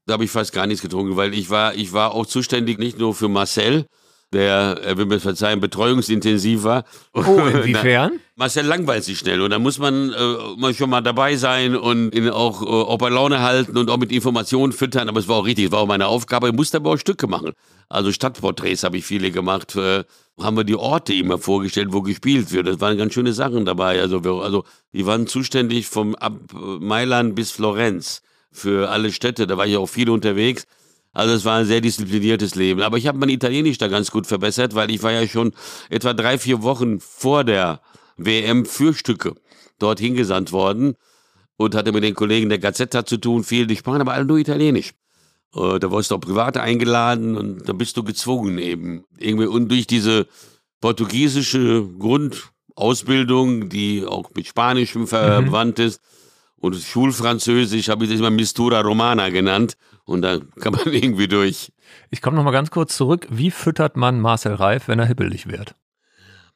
Da habe ich fast gar nichts getrunken, weil ich war, ich war auch zuständig nicht nur für Marcel, der, er will mir verzeihen, betreuungsintensiv war. Oh, inwiefern? Marcel langweilt sich schnell und da muss man äh, schon mal dabei sein und ihn auch, äh, auch bei Laune halten und auch mit Informationen füttern. Aber es war auch richtig, es war auch meine Aufgabe. Ich musste aber auch Stücke machen. Also Stadtporträts habe ich viele gemacht. Äh, haben wir die Orte immer vorgestellt, wo gespielt wird. Das waren ganz schöne Sachen dabei. Also, wir, also die waren zuständig vom ab Mailand bis Florenz für alle Städte. Da war ich auch viel unterwegs. Also es war ein sehr diszipliniertes Leben. Aber ich habe mein Italienisch da ganz gut verbessert, weil ich war ja schon etwa drei, vier Wochen vor der WM für Stücke dorthin gesandt worden und hatte mit den Kollegen der Gazzetta zu tun, viel. Die sprachen aber alle nur Italienisch. Äh, da warst du auch privat eingeladen und da bist du gezwungen eben. Irgendwie und durch diese portugiesische Grundausbildung, die auch mit Spanischem verwandt mhm. ist, und Schulfranzösisch habe ich das immer Mistura Romana genannt. Und da kann man irgendwie durch. Ich komme nochmal ganz kurz zurück. Wie füttert man Marcel Reif, wenn er hippelig wird?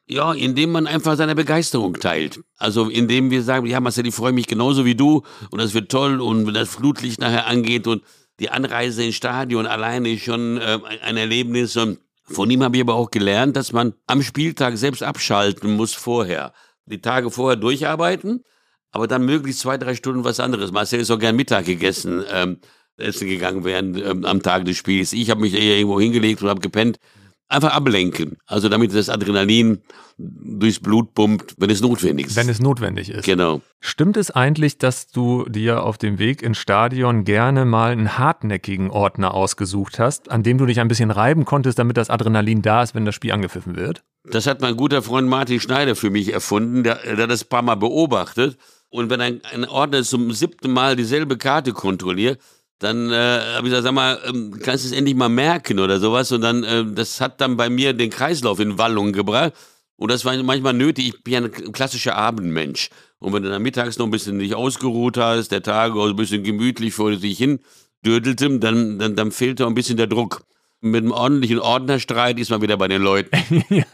Ja, indem man einfach seine Begeisterung teilt. Also indem wir sagen, ja Marcel, ich freue mich genauso wie du und das wird toll und wenn das Flutlicht nachher angeht und die Anreise ins Stadion alleine ist schon äh, ein Erlebnis. Und von ihm habe ich aber auch gelernt, dass man am Spieltag selbst abschalten muss vorher. Die Tage vorher durcharbeiten, aber dann möglichst zwei, drei Stunden was anderes. Marcel ist auch gern Mittag gegessen. Ähm, essen gegangen wären ähm, am Tag des Spiels. Ich habe mich eher irgendwo hingelegt und habe gepennt. Einfach ablenken. Also damit das Adrenalin durchs Blut pumpt, wenn es notwendig ist. Wenn es notwendig ist. Genau. Stimmt es eigentlich, dass du dir auf dem Weg ins Stadion gerne mal einen hartnäckigen Ordner ausgesucht hast, an dem du dich ein bisschen reiben konntest, damit das Adrenalin da ist, wenn das Spiel angepfiffen wird? Das hat mein guter Freund Martin Schneider für mich erfunden, der, der das ein paar Mal beobachtet. Und wenn ein, ein Ordner zum siebten Mal dieselbe Karte kontrolliert, dann äh, habe ich gesagt, sag mal, ähm, kannst du es endlich mal merken oder sowas? Und dann, äh, das hat dann bei mir den Kreislauf in Wallung gebracht. Und das war manchmal nötig. Ich bin ja ein klassischer Abendmensch. Und wenn du dann mittags noch ein bisschen dich ausgeruht hast, der Tag auch ein bisschen gemütlich vor sich hin dürdelte, dann, dann, dann fehlte auch ein bisschen der Druck. Mit einem ordentlichen Ordnerstreit ist man wieder bei den Leuten. ja.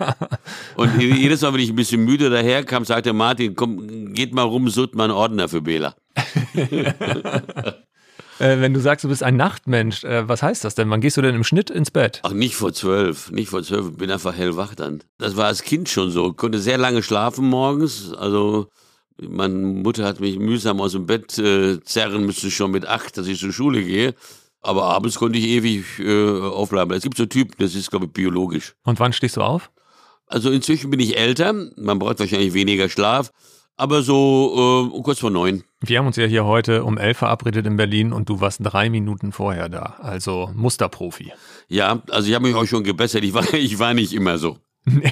Und jedes Mal, wenn ich ein bisschen müde daherkam, sagte Martin, komm, geht mal rum, sucht mal einen Ordner für Bela. Äh, wenn du sagst, du bist ein Nachtmensch, äh, was heißt das denn? Wann gehst du denn im Schnitt ins Bett? Ach, nicht vor zwölf, nicht vor zwölf, bin einfach hellwach dann. Das war als Kind schon so, konnte sehr lange schlafen morgens, also meine Mutter hat mich mühsam aus dem Bett äh, zerren müssen, schon mit acht, dass ich zur Schule gehe. Aber abends konnte ich ewig äh, aufbleiben. Es gibt so Typen, das ist, glaube ich, biologisch. Und wann stehst du auf? Also inzwischen bin ich älter, man braucht wahrscheinlich weniger Schlaf, aber so äh, kurz vor neun. Wir haben uns ja hier heute um elf verabredet in Berlin und du warst drei Minuten vorher da. Also Musterprofi. Ja, also ich habe mich auch schon gebessert. Ich war, ich war nicht immer so.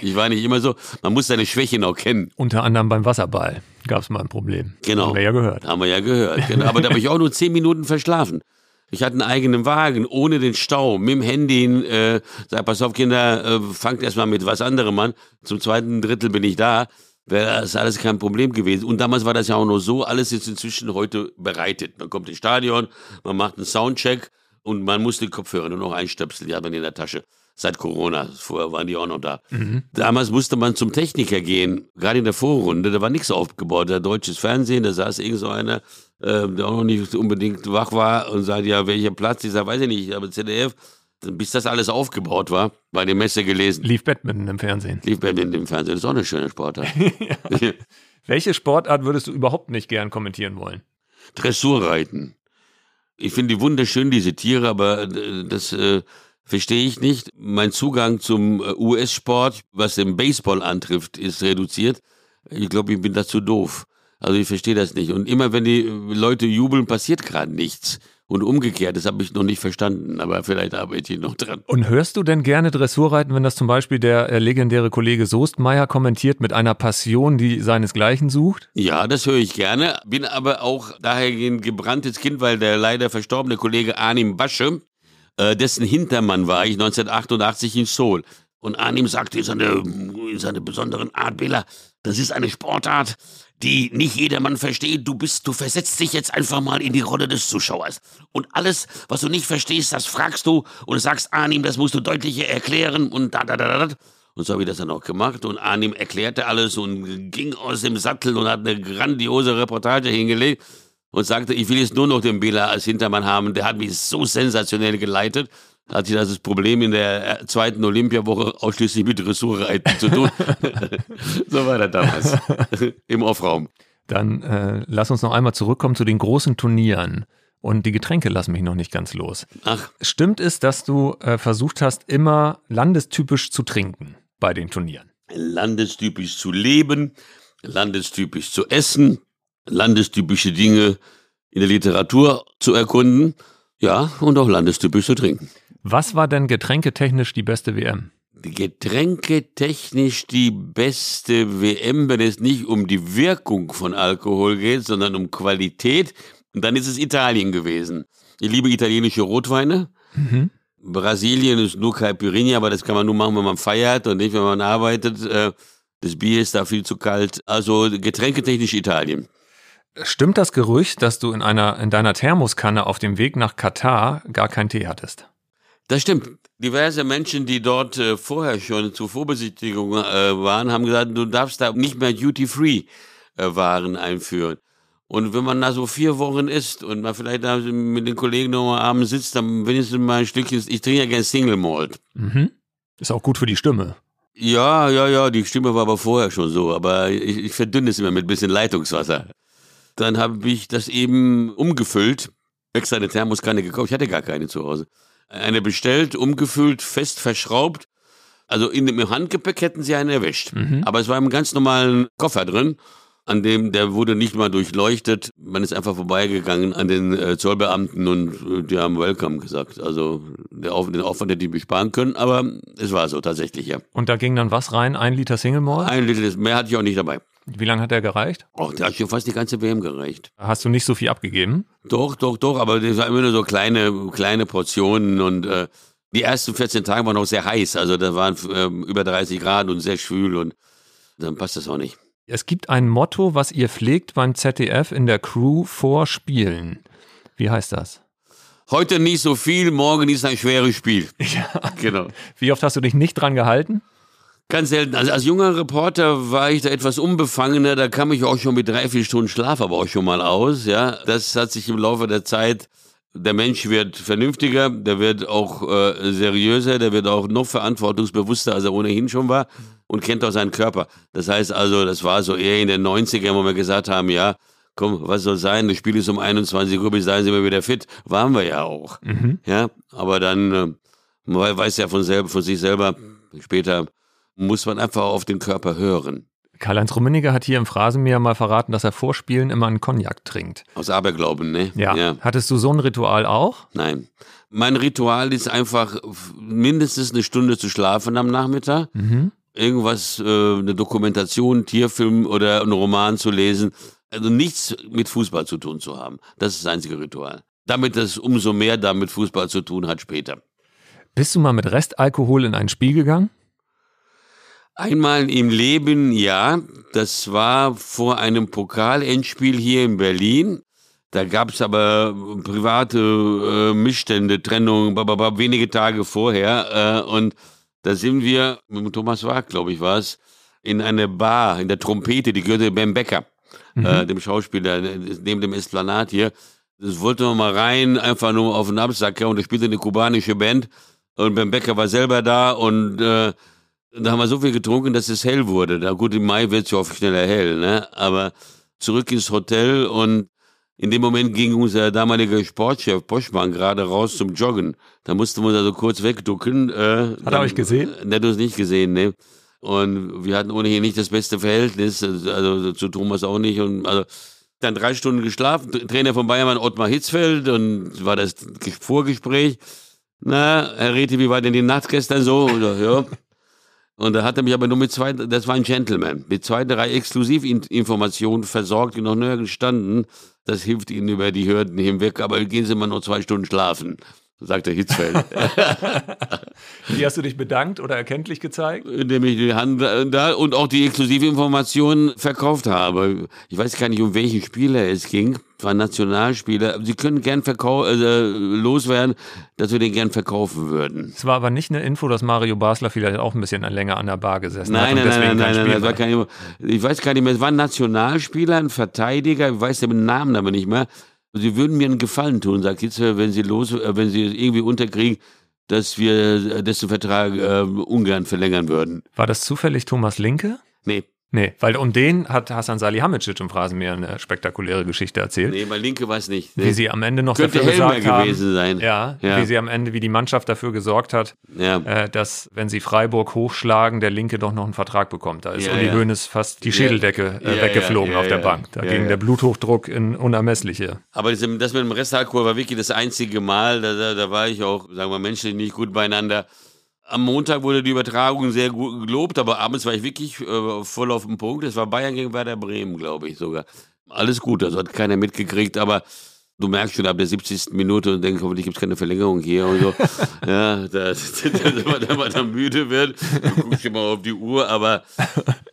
Ich war nicht immer so. Man muss seine Schwächen auch kennen. Unter anderem beim Wasserball gab es mal ein Problem. Genau. Haben wir ja gehört. Haben wir ja gehört. Genau. Aber da habe ich auch nur zehn Minuten verschlafen. Ich hatte einen eigenen Wagen, ohne den Stau, mit dem Handy. Äh, sag, pass auf, Kinder, äh, fangt erst mal mit was anderem an. Zum zweiten Drittel bin ich da. Wäre das alles kein Problem gewesen. Und damals war das ja auch nur so, alles ist inzwischen heute bereitet. Man kommt ins Stadion, man macht einen Soundcheck und man muss den Kopfhörer nur noch einstöpseln, die hat man in der Tasche. Seit Corona, vorher waren die auch noch da. Mhm. Damals musste man zum Techniker gehen, gerade in der Vorrunde, da war nichts aufgebaut. Da deutsches Fernsehen, da saß irgend so einer, äh, der auch noch nicht unbedingt wach war und sagte, ja, welcher Platz? Ich sag, weiß ich nicht, aber ZDF. Bis das alles aufgebaut war, bei der Messe gelesen. Lief Badminton im Fernsehen. Lief Badminton im Fernsehen, das ist auch eine schöne Sportart. ja. Welche Sportart würdest du überhaupt nicht gern kommentieren wollen? Dressurreiten. Ich finde die wunderschön, diese Tiere, aber äh, das äh, verstehe ich nicht. Mein Zugang zum äh, US-Sport, was den Baseball antrifft, ist reduziert. Ich glaube, ich bin dazu doof. Also ich verstehe das nicht. Und immer wenn die Leute jubeln, passiert gerade nichts. Und umgekehrt, das habe ich noch nicht verstanden, aber vielleicht arbeite ich noch dran. Und hörst du denn gerne Dressurreiten, wenn das zum Beispiel der äh, legendäre Kollege Soestmeier kommentiert mit einer Passion, die seinesgleichen sucht? Ja, das höre ich gerne. Bin aber auch dahergehend gebranntes Kind, weil der leider verstorbene Kollege Arnim Basche, äh, dessen Hintermann war ich 1988 in Seoul. Und Arnim sagte in seiner, in seiner besonderen Art, Bela, das ist eine Sportart, die nicht jedermann versteht. Du bist, du versetzt dich jetzt einfach mal in die Rolle des Zuschauers. Und alles, was du nicht verstehst, das fragst du und sagst Arnim, das musst du deutlicher erklären und da, da, da, da. Und so habe ich das dann auch gemacht. Und Arnim erklärte alles und ging aus dem Sattel und hat eine grandiose Reportage hingelegt und sagte, ich will jetzt nur noch den Bela als Hintermann haben. Der hat mich so sensationell geleitet hat sich das Problem in der zweiten Olympiawoche ausschließlich mit Dressurreiten zu tun. so war das damals im Offraum. Dann äh, lass uns noch einmal zurückkommen zu den großen Turnieren. Und die Getränke lassen mich noch nicht ganz los. Ach. Stimmt es, dass du äh, versucht hast, immer landestypisch zu trinken bei den Turnieren? Landestypisch zu leben, landestypisch zu essen, landestypische Dinge in der Literatur zu erkunden, ja, und auch landestypisch zu trinken. Was war denn getränketechnisch die beste WM? Getränketechnisch die beste WM, wenn es nicht um die Wirkung von Alkohol geht, sondern um Qualität. Und dann ist es Italien gewesen. Ich liebe italienische Rotweine. Mhm. Brasilien ist nur Caipirinha, aber das kann man nur machen, wenn man feiert und nicht, wenn man arbeitet. Äh, das Bier ist da viel zu kalt. Also getränketechnisch Italien. Stimmt das Gerücht, dass du in einer in deiner Thermoskanne auf dem Weg nach Katar gar keinen Tee hattest? Das stimmt. Diverse Menschen, die dort äh, vorher schon zur Vorbesichtigung äh, waren, haben gesagt, du darfst da nicht mehr Duty-Free-Waren einführen. Und wenn man da so vier Wochen isst und man vielleicht da mit den Kollegen noch mal abends sitzt, dann wenigstens mal ein Stückchen, ich trinke ja gerne Single Malt. Mhm. Ist auch gut für die Stimme. Ja, ja, ja, die Stimme war aber vorher schon so, aber ich, ich verdünne es immer mit ein bisschen Leitungswasser. Dann habe ich das eben umgefüllt, extra eine Thermoskanne gekauft, ich hatte gar keine zu Hause eine bestellt, umgefüllt, fest verschraubt. Also in dem Handgepäck hätten sie einen erwischt. Mhm. Aber es war im ganz normalen Koffer drin, an dem, der wurde nicht mal durchleuchtet. Man ist einfach vorbeigegangen an den äh, Zollbeamten und äh, die haben Welcome gesagt. Also der Auf, den Aufwand hätte ich mich sparen können, aber es war so tatsächlich, ja. Und da ging dann was rein? Ein Liter Single Malt? Ein Liter, mehr hatte ich auch nicht dabei. Wie lange hat er gereicht? Oh, der hat schon fast die ganze WM gereicht. Hast du nicht so viel abgegeben? Doch, doch, doch, aber das war immer nur so kleine, kleine Portionen und äh, die ersten 14 Tage waren auch sehr heiß. Also da waren äh, über 30 Grad und sehr schwül und dann passt das auch nicht. Es gibt ein Motto, was ihr pflegt beim ZDF in der Crew vor Spielen. Wie heißt das? Heute nicht so viel, morgen ist ein schweres Spiel. Ja. Genau. Wie oft hast du dich nicht dran gehalten? Ganz selten. Also als junger Reporter war ich da etwas unbefangener. Da kam ich auch schon mit drei, vier Stunden Schlaf aber auch schon mal aus. Ja, das hat sich im Laufe der Zeit. Der Mensch wird vernünftiger, der wird auch äh, seriöser, der wird auch noch verantwortungsbewusster, als er ohnehin schon war und kennt auch seinen Körper. Das heißt also, das war so eher in den 90ern, wo wir gesagt haben, ja, komm, was soll sein, das Spiel ist um 21 Uhr, bis dahin sind wir wieder fit. Waren wir ja auch. Mhm. Ja, aber dann, äh, man weiß ja von, selber, von sich selber, später muss man einfach auf den Körper hören. Karl-Heinz Rummenigge hat hier im Phrasenmäher mal verraten, dass er vor Spielen immer einen Cognac trinkt. Aus Aberglauben, ne? Ja. Hattest du so ein Ritual auch? Nein. Mein Ritual ist einfach mindestens eine Stunde zu schlafen am Nachmittag. Mhm. Irgendwas, äh, eine Dokumentation, Tierfilm oder einen Roman zu lesen. Also nichts mit Fußball zu tun zu haben. Das ist das einzige Ritual. Damit das umso mehr damit Fußball zu tun hat später. Bist du mal mit Restalkohol in ein Spiel gegangen? Einmal im Leben, ja. Das war vor einem Pokalendspiel hier in Berlin. Da gab es aber private äh, Missstände, Trennung, bababa, wenige Tage vorher. Äh, und da sind wir, mit Thomas Wag, glaube ich, war es, in eine Bar, in der Trompete, die gehörte Ben Becker, Mhm. äh, dem Schauspieler, neben dem Esplanat hier. Das wollte man mal rein, einfach nur auf den Absacker und da spielte eine kubanische Band. Und Ben Becker war selber da und äh, da haben wir so viel getrunken, dass es hell wurde. Na gut, im Mai wird es ja oft schneller hell, ne? Aber zurück ins Hotel und in dem Moment ging unser damaliger Sportchef Boschmann gerade raus zum Joggen. Da mussten wir uns also kurz wegducken. Äh, Hat er euch gesehen? Der hat uns nicht gesehen, ne? Und wir hatten ohnehin nicht das beste Verhältnis, also zu Thomas auch nicht. Und also dann drei Stunden geschlafen. Trainer von Bayern war Ottmar Hitzfeld und war das Vorgespräch. Na, Herr Rete, wie war denn die Nacht gestern so? Oder, ja. Und da hat er mich aber nur mit zwei, das war ein Gentleman, mit zwei, drei Exklusivinformationen versorgt, die noch nirgends standen. Das hilft Ihnen über die Hürden hinweg, aber gehen Sie mal nur zwei Stunden schlafen, sagt der Hitzfeld. Wie hast du dich bedankt oder erkenntlich gezeigt? Indem ich die Hand da und auch die Exklusivinformationen verkauft habe. Ich weiß gar nicht, um welchen Spieler es ging. Es war ein Nationalspieler. Sie können gern verkau äh, loswerden, dass wir den gern verkaufen würden. Es war aber nicht eine Info, dass Mario Basler vielleicht auch ein bisschen länger an der Bar gesessen Nein, hat. nein, und nein, deswegen nein, nein, Spiel das war war. kein, ich weiß gar nicht mehr, es war ein Nationalspieler, ein Verteidiger, ich weiß den Namen aber nicht mehr. Sie würden mir einen Gefallen tun, sagt Hitze, wenn Sie los, äh, wenn Sie irgendwie unterkriegen, dass wir dessen Vertrag äh, ungern verlängern würden. War das zufällig Thomas Linke? Nee, Nee, weil um den hat Hassan Salihamidzic im Phrasenmäher eine spektakuläre Geschichte erzählt. nee, mein Linke weiß nicht. Nee. Wie sie am Ende noch Könnte dafür Helmer gesagt haben, gewesen sein. Ja, Ja. wie sie am Ende, wie die Mannschaft dafür gesorgt hat, Ja. äh, dass, wenn sie Freiburg hochschlagen, der Linke doch noch einen Vertrag bekommt. Da ist Ja, Uli ja. Hoeneß fast die Schädeldecke äh, weggeflogen auf der. Bank. Da ging der Bluthochdruck in unermessliche. Aber das, das mit dem Restalkohol war wirklich das einzige Mal, da, da, da war ich auch, sagen wir, menschlich nicht gut beieinander. Am Montag wurde die Übertragung sehr gut gelobt, aber abends war ich wirklich äh, voll auf dem Punkt. Es war Bayern gegen Werder Bremen, glaube ich sogar. Alles gut, also hat keiner mitgekriegt, aber du merkst schon ab der 70. Minute und denkst, hoffentlich gibt es keine Verlängerung hier und so. ja, da, da, man dann müde wird, du guckst immer auf die Uhr, aber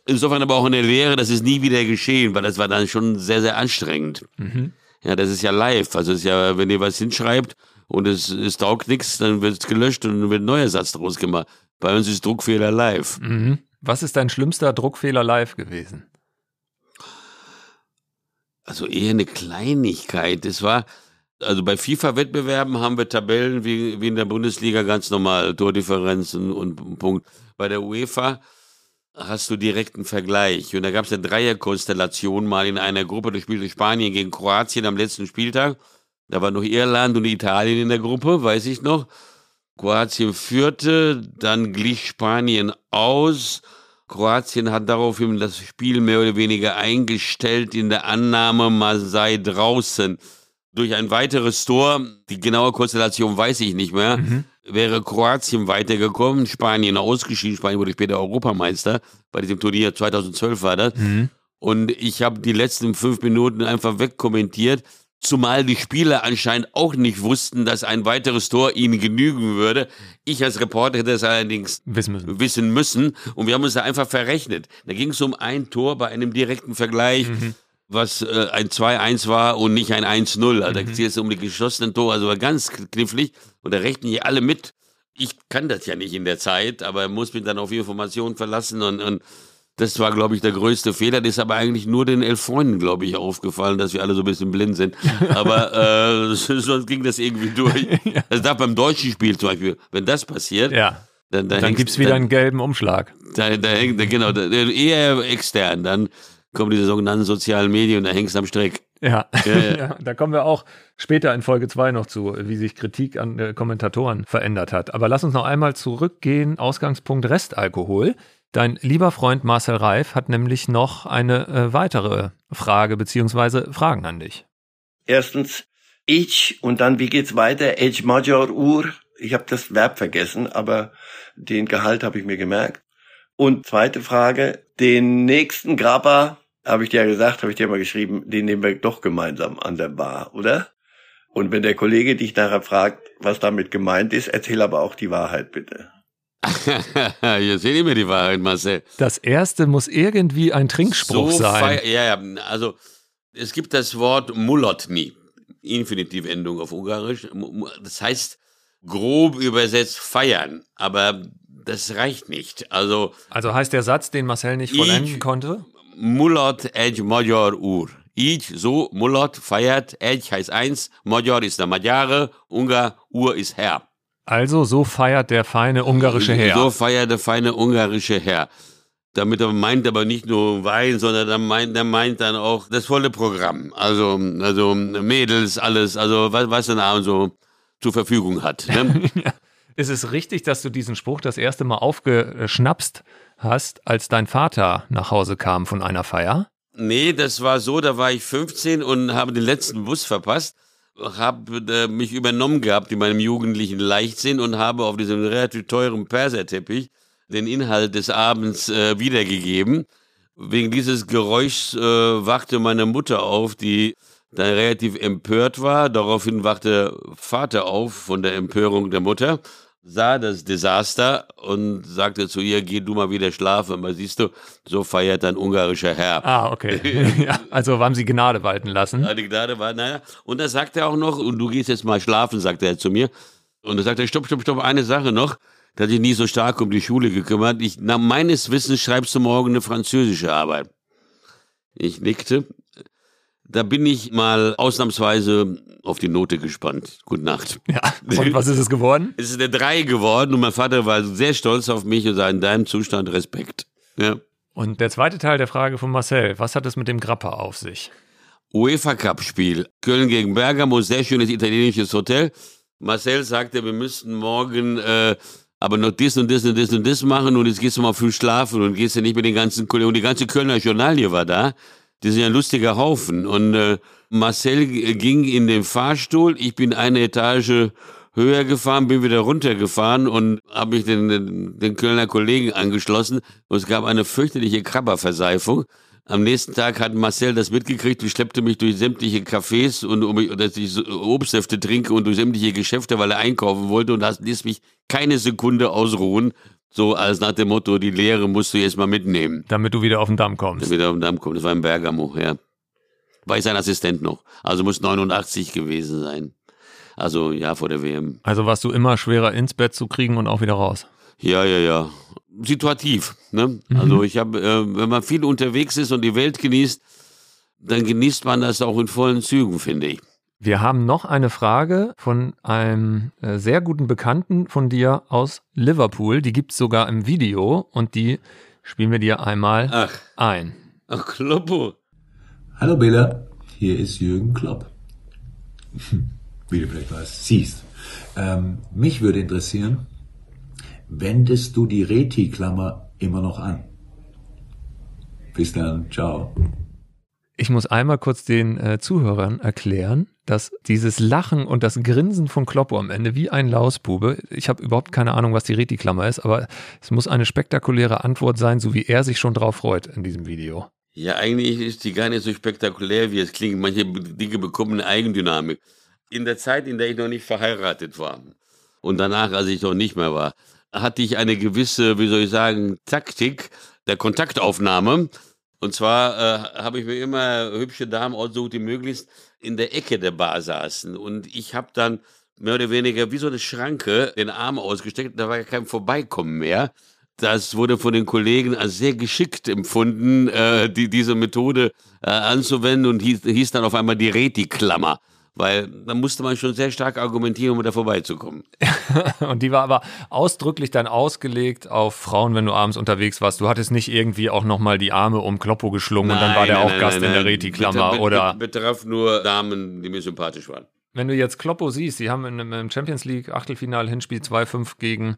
insofern aber auch eine Lehre, das ist nie wieder geschehen, weil das war dann schon sehr, sehr anstrengend. Ja, das ist ja live. Also es ist ja, wenn ihr was hinschreibt und es, es taugt nichts, dann wird es gelöscht und dann wird ein neuer Satz draus gemacht. Bei uns ist Druckfehler live. Mhm. Was ist dein schlimmster Druckfehler live gewesen? Also eher eine Kleinigkeit. Das war, also bei FIFA-Wettbewerben haben wir Tabellen wie, wie in der Bundesliga ganz normal, Tordifferenzen und Punkt. Bei der UEFA hast du direkten Vergleich. Und da gab es eine Dreierkonstellation mal in einer Gruppe, da spielte Spanien gegen Kroatien am letzten Spieltag. Da war noch Irland und Italien in der Gruppe, weiß ich noch. Kroatien führte, dann glich Spanien aus. Kroatien hat daraufhin das Spiel mehr oder weniger eingestellt in der Annahme, man sei draußen. Durch ein weiteres Tor, die genaue Konstellation weiß ich nicht mehr, wäre Kroatien weitergekommen, Spanien ausgeschieden, Spanien wurde später Europameister, bei diesem Turnier 2012 war das. Und ich habe die letzten fünf Minuten einfach wegkommentiert. Zumal die Spieler anscheinend auch nicht wussten, dass ein weiteres Tor ihnen genügen würde. Ich als Reporter hätte es allerdings Wissen müssen. wissen müssen. Und wir haben uns da einfach verrechnet. Da ging es um ein Tor bei einem direkten Vergleich, was äh, ein 2-1 war und nicht ein 1-0. Also Da geht es um die geschossenen Tore. Also war ganz knifflig. Und da rechnen hier alle mit. Ich kann das ja nicht in der Zeit, aber muss mich dann auf Informationen verlassen und, und das war, glaube ich, der größte Fehler. Das ist aber eigentlich nur den elf Freunden, glaube ich, aufgefallen, dass wir alle so ein bisschen blind sind. Aber äh, sonst ging das irgendwie durch. Das darf beim deutschen Spiel zum Beispiel, wenn das passiert, Ja. dann, dann, Dann gibt es wieder dann, einen gelben Umschlag. da, da hängt, da, genau, da, eher extern. Dann kommen diese sogenannten sozialen Medien und da hängst du am Strick. Ja. Ja, ja. ja, da kommen wir auch später in Folge 2 noch zu, wie sich Kritik an äh, Kommentatoren verändert hat. Aber lass uns noch einmal zurückgehen. Ausgangspunkt Restalkohol. Dein lieber Freund Marcel Reif hat nämlich noch eine äh, weitere Frage beziehungsweise Fragen an dich. Erstens ich und dann wie geht's weiter? Age Major Ur. Ich habe das Verb vergessen, aber den Gehalt habe ich mir gemerkt. Und zweite Frage, den nächsten Grappa, habe ich dir ja gesagt, habe ich dir mal geschrieben, den nehmen wir doch gemeinsam an der Bar, oder? Und wenn der Kollege dich nachher fragt, was damit gemeint ist, erzähl aber auch die Wahrheit bitte. Hier seht ihr mir die Wahrheit, Marcel. Das erste muss irgendwie ein Trinkspruch sein. fei- Ja, ja, also es gibt das Wort Mulotni, Infinitivendung auf Ungarisch. Das heißt grob übersetzt feiern, aber das reicht nicht. Also Also heißt der Satz, den Marcel nicht Ich- vollenden konnte? Mulat egy Magyar Ur. Ich, so, Mulat feiert, egy heißt eins, Magyar ist der Magyare, Ungar, Ur ist Herr. Also so feiert der feine ungarische Herr. So feiert der feine ungarische Herr. Damit er meint aber nicht nur Wein, sondern er meint, er meint dann auch das volle Programm. Also, also Mädels, alles, also was, was er da so zur Verfügung hat. Ne? Ist es richtig, dass du diesen Spruch das erste Mal aufgeschnapst hast, als dein Vater nach Hause kam von einer Feier? nee, das war so, da war ich 15 und habe den letzten Bus verpasst, habe äh, mich übernommen gehabt in meinem jugendlichen Leichtsinn und habe auf diesem relativ teuren Perserteppich den Inhalt des Abends äh, wiedergegeben. Wegen dieses Geräuschs äh, wachte meine Mutter auf, die dann relativ empört war. Daraufhin wachte Vater auf von der Empörung der Mutter, sah das Desaster und sagte zu ihr, geh du mal wieder schlafen. Aber siehst du, so feiert ein ungarischer Herr. Ah, okay. ja, also haben sie Gnade walten lassen. Ja, Die Gnade war, naja. Und da sagt er auch noch, und du gehst jetzt mal schlafen, sagt er zu mir. Und da sagt er, stopp, stopp, stopp, eine Sache noch. Der hat sich nie so stark um die Schule gekümmert. Ich, nach meines Wissens schreibst du morgen eine französische Arbeit. Ich nickte. Da bin ich mal ausnahmsweise auf die Note gespannt. Gute Nacht. Ja. Und was ist es geworden? Es ist eine 3 geworden und mein Vater war sehr stolz auf mich und sagte, in deinem Zustand Respekt. Ja. Und der zweite Teil der Frage von Marcel, was hat es mit dem Grappa auf sich? UEFA Cup Spiel. Köln gegen Bergamo, sehr schönes italienisches Hotel. Marcel sagte, wir müssten morgen äh, aber noch das und das und das und das machen und jetzt gehst du mal früh schlafen und gehst ja nicht mit den ganzen Kollegen. Und die ganze Kölner Journalie war da. Die sind ja ein lustiger Haufen. Und äh, Marcel g- ging in den Fahrstuhl. Ich bin eine Etage höher gefahren, bin wieder runtergefahren und habe mich den, den, den Kölner Kollegen angeschlossen. Und es gab eine fürchterliche Krabberverseifung. Am nächsten Tag hat Marcel das mitgekriegt und schleppte mich durch sämtliche Cafés und um, mich- dass ich Obstsäfte trinke und durch sämtliche Geschäfte, weil er einkaufen wollte und das ließ mich keine Sekunde ausruhen. So als nach dem Motto, die Lehre musst du jetzt mal mitnehmen. Damit du wieder auf den Damm kommst. Der wieder auf den Damm kommt. Das war in Bergamo, ja. War ich sein Assistent noch. Also muss 89 gewesen sein. Also ja, vor der WM. Also warst du immer schwerer ins Bett zu kriegen und auch wieder raus. Ja, ja, ja. Situativ. Ne? Also ich habe, äh, wenn man viel unterwegs ist und die Welt genießt, dann genießt man das auch in vollen Zügen, finde ich. Wir haben noch eine Frage von einem äh, sehr guten Bekannten von dir aus Liverpool. Die gibt es sogar im Video und die spielen wir dir einmal Ach, ein. ach Kloppo. Hallo Bela, hier ist Jürgen Klopp. Wie du vielleicht weißt, siehst. Ähm, mich würde interessieren, wendest du die Reti-Klammer immer noch an? Bis dann, ciao. Ich muss einmal kurz den äh, Zuhörern erklären, dass dieses Lachen und das Grinsen von Kloppo am Ende wie ein Lausbube, ich habe überhaupt keine Ahnung, was die Reti-Klammer ist, aber es muss eine spektakuläre Antwort sein, so wie er sich schon drauf freut in diesem Video. Ja, eigentlich ist die gar nicht so spektakulär, wie es klingt. Manche Dinge bekommen eine Eigendynamik. In der Zeit, in der ich noch nicht verheiratet war und danach, als ich noch nicht mehr war, hatte ich eine gewisse, wie soll ich sagen, Taktik der Kontaktaufnahme. Und zwar äh, habe ich mir immer hübsche Damen ausgesucht, die möglichst in der Ecke der Bar saßen. Und ich habe dann mehr oder weniger wie so eine Schranke den Arm ausgesteckt. Da war ja kein Vorbeikommen mehr. Das wurde von den Kollegen als sehr geschickt empfunden, äh, die, diese Methode äh, anzuwenden und hieß, hieß dann auf einmal die Reti-Klammer. Weil da musste man schon sehr stark argumentieren, um da vorbeizukommen. und die war aber ausdrücklich dann ausgelegt auf Frauen, wenn du abends unterwegs warst. Du hattest nicht irgendwie auch nochmal die Arme um Kloppo geschlungen nein, und dann war der nein, auch nein, Gast in der Reti-Klammer, oder? Betraf nur Damen, die mir sympathisch waren. Wenn du jetzt Kloppo siehst, sie haben im Champions League Achtelfinale Hinspiel 2-5 gegen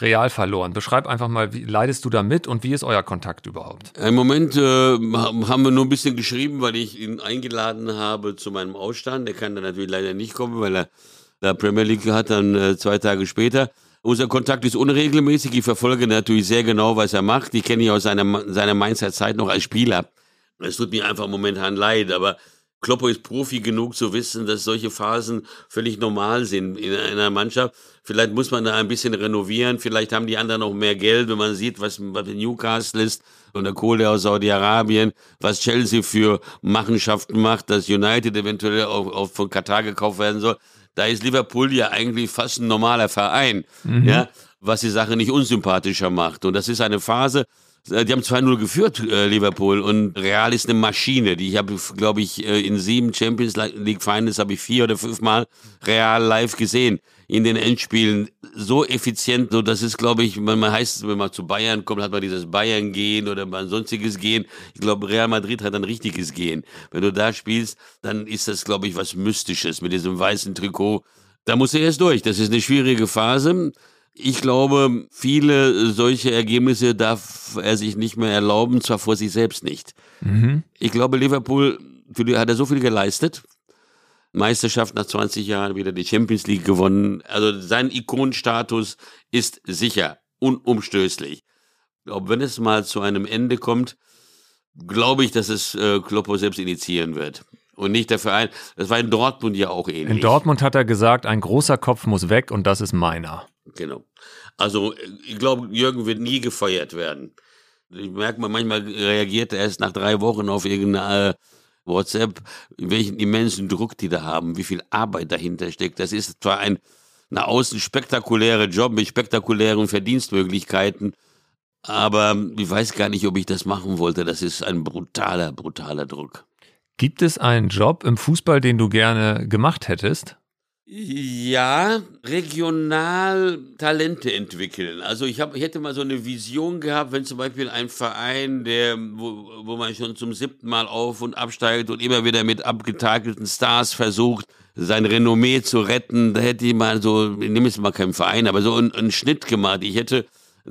Real verloren. Beschreib einfach mal, wie leidest du da mit und wie ist euer Kontakt überhaupt? Im Moment äh, haben wir nur ein bisschen geschrieben, weil ich ihn eingeladen habe zu meinem Ausstand. Der kann dann natürlich leider nicht kommen, weil er da Premier League hat, dann äh, zwei Tage später. Unser Kontakt ist unregelmäßig. Ich verfolge natürlich sehr genau, was er macht. Ich kenne ihn aus seiner, seiner Mainzer Zeit noch als Spieler. Es tut mir einfach momentan leid, aber Kloppo ist Profi genug zu wissen, dass solche Phasen völlig normal sind in einer Mannschaft. Vielleicht muss man da ein bisschen renovieren. Vielleicht haben die anderen noch mehr Geld, wenn man sieht, was, was Newcastle ist und der Kohle aus Saudi-Arabien, was Chelsea für Machenschaften macht, dass United eventuell auch, auch von Katar gekauft werden soll. Da ist Liverpool ja eigentlich fast ein normaler Verein, mhm. ja, was die Sache nicht unsympathischer macht. Und das ist eine Phase, die haben 2-0 geführt, äh, Liverpool. Und Real ist eine Maschine. Die ich habe, glaube ich, äh, in sieben Champions League Finals habe ich vier oder fünf Mal Real live gesehen. In den Endspielen so effizient, so das ist, glaube ich, man, man heißt, wenn man zu Bayern kommt, hat man dieses Bayern-Gehen oder ein sonstiges Gehen. Ich glaube, Real Madrid hat ein richtiges Gehen. Wenn du da spielst, dann ist das, glaube ich, was Mystisches mit diesem weißen Trikot. Da muss er erst durch. Das ist eine schwierige Phase. Ich glaube, viele solche Ergebnisse darf er sich nicht mehr erlauben, zwar vor sich selbst nicht. Mhm. Ich glaube, Liverpool, hat er so viel geleistet. Meisterschaft nach 20 Jahren, wieder die Champions League gewonnen. Also sein Ikonenstatus ist sicher, unumstößlich. Ich glaube, wenn es mal zu einem Ende kommt, glaube ich, dass es äh, Kloppo selbst initiieren wird und nicht der Verein. Das war in Dortmund ja auch ähnlich. In Dortmund hat er gesagt, ein großer Kopf muss weg und das ist meiner. Genau. Also ich glaube, Jürgen wird nie gefeuert werden. Ich merke mal, manchmal reagiert er erst nach drei Wochen auf irgendeine äh, WhatsApp, welchen immensen Druck die da haben, wie viel Arbeit dahinter steckt. Das ist zwar ein nach außen spektakulärer Job mit spektakulären Verdienstmöglichkeiten, aber ich weiß gar nicht, ob ich das machen wollte. Das ist ein brutaler, brutaler Druck. Gibt es einen Job im Fußball, den du gerne gemacht hättest? Ja, regional Talente entwickeln. Also ich, hab, ich hätte mal so eine Vision gehabt, wenn zum Beispiel ein Verein, der, wo, wo man schon zum siebten Mal auf und absteigt und immer wieder mit abgetakelten Stars versucht, sein Renommee zu retten, da hätte ich mal so, ich nehme jetzt mal keinen Verein, aber so einen, einen Schnitt gemacht. Ich hätte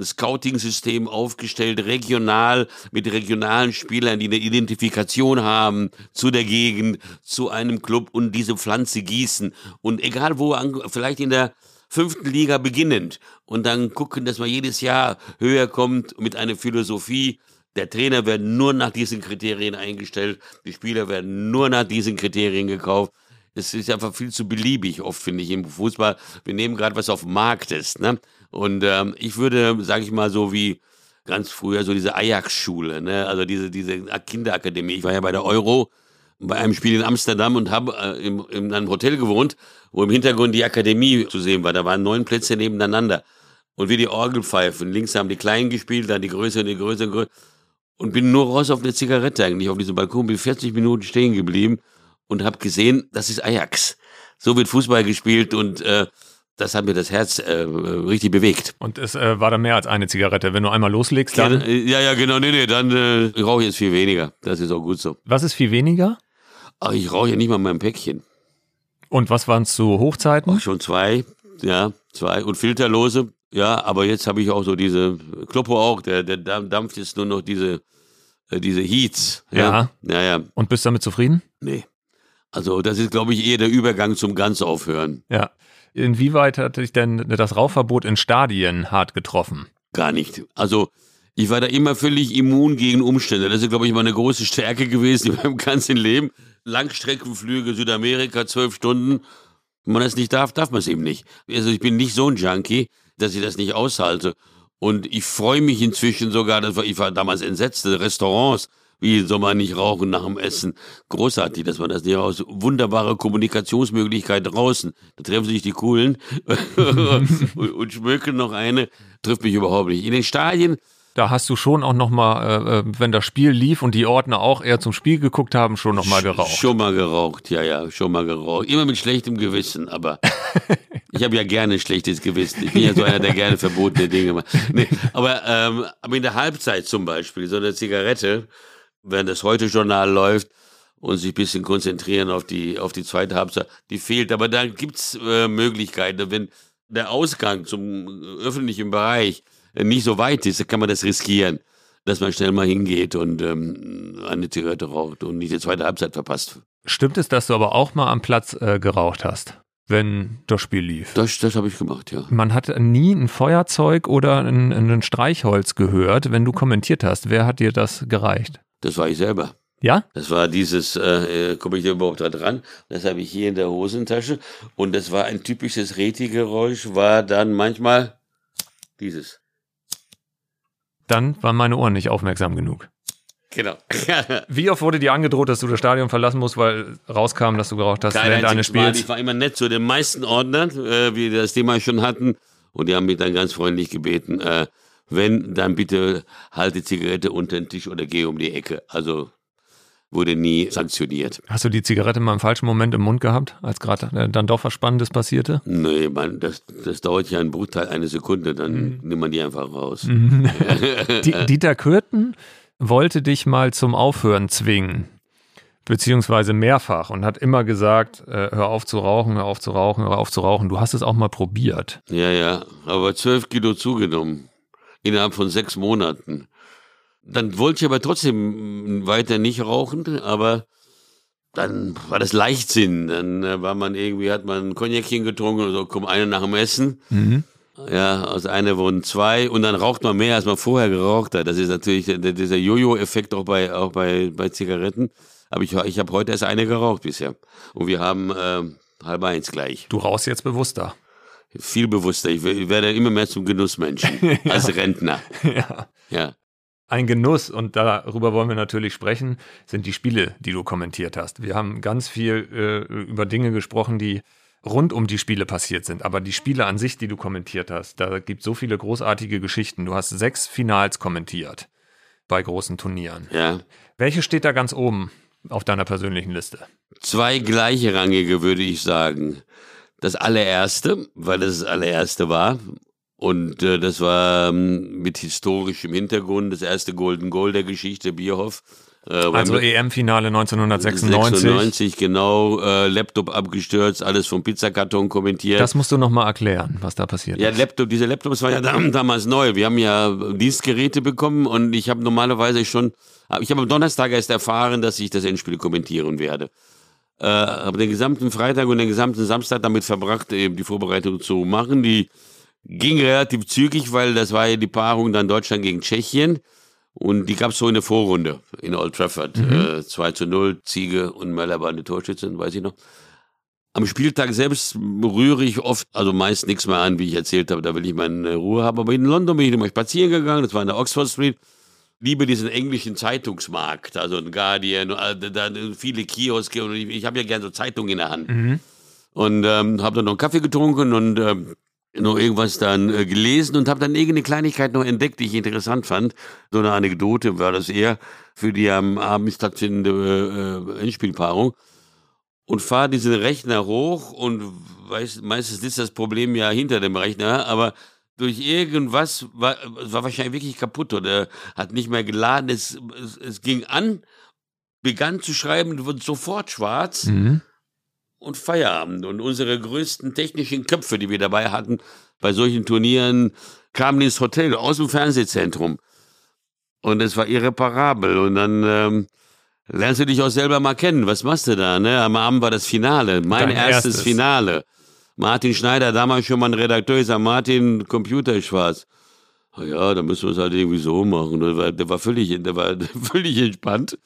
Scouting-System aufgestellt, regional, mit regionalen Spielern, die eine Identifikation haben zu der Gegend, zu einem Club und diese Pflanze gießen. Und egal wo, vielleicht in der fünften Liga beginnend und dann gucken, dass man jedes Jahr höher kommt mit einer Philosophie. Der Trainer wird nur nach diesen Kriterien eingestellt, die Spieler werden nur nach diesen Kriterien gekauft. Es ist einfach viel zu beliebig oft, finde ich, im Fußball. Wir nehmen gerade was auf dem Markt ist. Ne? Und ähm, ich würde, sage ich mal, so wie ganz früher so diese Ajax-Schule, ne? also diese, diese Kinderakademie. Ich war ja bei der Euro bei einem Spiel in Amsterdam und habe äh, im, in einem Hotel gewohnt, wo im Hintergrund die Akademie zu sehen war. Da waren neun Plätze nebeneinander. Und wie die Orgelpfeifen. Links haben die Kleinen gespielt, dann die Größeren, die Größeren, Größeren. Und bin nur raus auf eine Zigarette eigentlich auf diesem Balkon, bin 40 Minuten stehen geblieben und habe gesehen, das ist Ajax. So wird Fußball gespielt und äh, das hat mir das Herz äh, richtig bewegt. Und es äh, war dann mehr als eine Zigarette. Wenn du einmal loslegst, dann. Ja, ja, genau. Nee, nee, dann äh, rauche ich jetzt viel weniger. Das ist auch gut so. Was ist viel weniger? Ach, ich rauche ja nicht mal mein Päckchen. Und was waren es zu Hochzeiten? Ach, schon zwei, ja, zwei. Und filterlose. Ja, aber jetzt habe ich auch so diese, Kloppo auch, der, der dampft jetzt nur noch diese, äh, diese Heats. Ja. ja. Ja. Und bist damit zufrieden? Nee. Also das ist, glaube ich, eher der Übergang zum ganz aufhören. Ja. Inwieweit hat dich denn das Rauchverbot in Stadien hart getroffen? Gar nicht. Also Ich war da immer völlig immun gegen Umstände. Das ist, glaube ich, meine große Stärke gewesen in meinem ganzen Leben. Langstreckenflüge, Südamerika, zwölf Stunden. Wenn man das nicht darf, darf man es eben nicht. Also ich bin nicht so ein Junkie, dass ich das nicht aushalte. Und ich freue mich inzwischen sogar, dass ich war damals entsetzt, Restaurants, wie soll man nicht rauchen nach dem Essen? Großartig, dass man das nicht aus. Wunderbare Kommunikationsmöglichkeit draußen. Da treffen sich die Coolen und, und schmücken noch eine. Trifft mich überhaupt nicht. In den Stadien da hast du schon auch nochmal, äh, äh, wenn das Spiel lief und die Ordner auch eher zum Spiel geguckt haben, schon nochmal geraucht. Schon mal geraucht, ja, ja, schon mal geraucht. Immer mit schlechtem Gewissen, aber ich habe ja gerne schlechtes Gewissen. Ich bin ja so einer, der gerne verbotene Dinge macht. Nee, aber, ähm, aber in der Halbzeit zum Beispiel, so eine Zigarette, wenn das Heute-Journal läuft, und sich ein bisschen konzentrieren auf die, auf die zweite Halbzeit, die fehlt. Aber da gibt's äh, Möglichkeiten, wenn der Ausgang zum öffentlichen Bereich nicht so weit ist, dann kann man das riskieren, dass man schnell mal hingeht und ähm, eine Zigarette raucht und nicht die zweite Halbzeit verpasst. Stimmt es, dass du aber auch mal am Platz äh, geraucht hast? wenn das Spiel lief. Das, das habe ich gemacht, ja. Man hat nie ein Feuerzeug oder ein, ein Streichholz gehört, wenn du kommentiert hast. Wer hat dir das gereicht? Das war ich selber. Ja? Das war dieses, äh, komme ich da überhaupt da dran? Das habe ich hier in der Hosentasche. Und das war ein typisches Reti-Geräusch, war dann manchmal dieses dann waren meine Ohren nicht aufmerksam genug. Genau. Wie oft wurde dir angedroht, dass du das Stadion verlassen musst, weil rauskam, dass du geraucht hast Kein während eines Spiels? Ich war immer nett zu den meisten Ordnern, äh, wie wir das Thema schon hatten. Und die haben mich dann ganz freundlich gebeten, äh, wenn, dann bitte halte Zigarette unter den Tisch oder geh um die Ecke. Also wurde nie sanktioniert. Hast du die Zigarette mal im falschen Moment im Mund gehabt, als gerade äh, dann doch was Spannendes passierte? Nee, man, das, das dauert ja einen Bruchteil einer Sekunde, dann mhm. nimmt man die einfach raus. Mhm. Dieter Kürten wollte dich mal zum Aufhören zwingen. Beziehungsweise mehrfach und hat immer gesagt, äh, hör auf zu rauchen, hör auf zu rauchen, hör auf zu rauchen. Du hast es auch mal probiert. Ja, ja, aber zwölf Kilo zugenommen. Innerhalb von sechs Monaten. Dann wollte ich aber trotzdem weiter nicht rauchen, aber dann war das Leichtsinn. Dann äh, war man irgendwie, hat man ein Cognacchen getrunken und so, komm, eine nach dem Essen. Mhm. Ja, aus einer wurden zwei und dann raucht man mehr, als man vorher geraucht hat. Das ist natürlich dieser Jojo-Effekt auch bei, auch bei, bei Zigaretten. Aber ich, ich habe heute erst eine geraucht bisher. Und wir haben äh, halb eins gleich. Du rauchst jetzt bewusster. Viel bewusster. Ich, werde immer mehr zum Genussmenschen ja. als Rentner. Ja. Ja. Ein Genuss, und darüber wollen wir natürlich sprechen, sind die Spiele, die du kommentiert hast. Wir haben ganz viel äh, über Dinge gesprochen, die rund um die Spiele passiert sind. Aber die Spiele an sich, die du kommentiert hast, da gibt so viele großartige Geschichten. Du hast sechs Finals kommentiert bei großen Turnieren. Ja. Welche steht da ganz oben auf deiner persönlichen Liste? Zwei gleichrangige, würde ich sagen. Das allererste, weil das das allererste war, und äh, das war ähm, mit historischem Hintergrund das erste Golden Goal der Geschichte, Bierhoff. Äh, also EM-Finale 1996. 96, genau. Äh, Laptop abgestürzt, alles vom Pizzakarton kommentiert. Das musst du nochmal erklären, was da passiert ja, ist. Ja, Laptop, diese Laptops waren ja damals neu. Wir haben ja Dienstgeräte bekommen und ich habe normalerweise schon, ich habe am Donnerstag erst erfahren, dass ich das Endspiel kommentieren werde. Äh, habe den gesamten Freitag und den gesamten Samstag damit verbracht, eben die Vorbereitung zu machen. Die Ging relativ zügig, weil das war ja die Paarung dann Deutschland gegen Tschechien. Und die gab es so in der Vorrunde in Old Trafford. Mhm. Äh, 2 zu 0, Ziege und Möller waren die Torschützen, weiß ich noch. Am Spieltag selbst rühre ich oft, also meist nichts mehr an, wie ich erzählt habe, da will ich meine Ruhe haben. Aber in London bin ich immer spazieren gegangen, das war in der Oxford Street. Liebe diesen englischen Zeitungsmarkt, also ein Guardian, äh, da viele Kioske und ich, ich habe ja gerne so Zeitungen in der Hand. Mhm. Und ähm, habe dann noch einen Kaffee getrunken und ähm, noch irgendwas dann äh, gelesen und habe dann irgendeine Kleinigkeit noch entdeckt, die ich interessant fand. So eine Anekdote war das eher für die am Abend stattfindende äh, Endspielpaarung. Und fahre diesen Rechner hoch und weiß, meistens ist das Problem ja hinter dem Rechner, aber durch irgendwas war, war wahrscheinlich wirklich kaputt oder hat nicht mehr geladen. Es, es, es ging an, begann zu schreiben, wurde sofort schwarz. Mhm und Feierabend. Und unsere größten technischen Köpfe, die wir dabei hatten, bei solchen Turnieren, kamen ins Hotel aus dem Fernsehzentrum. Und es war irreparabel. Und dann ähm, lernst du dich auch selber mal kennen. Was machst du da? Ne? Am Abend war das Finale, mein erstes, erstes, Finale. Martin Schneider, damals schon mal ein Redakteur, ist Martin, Computer ist schwarz. ja, da müssen wir es halt irgendwie so machen. Der war, der war völlig, der war völlig entspannt.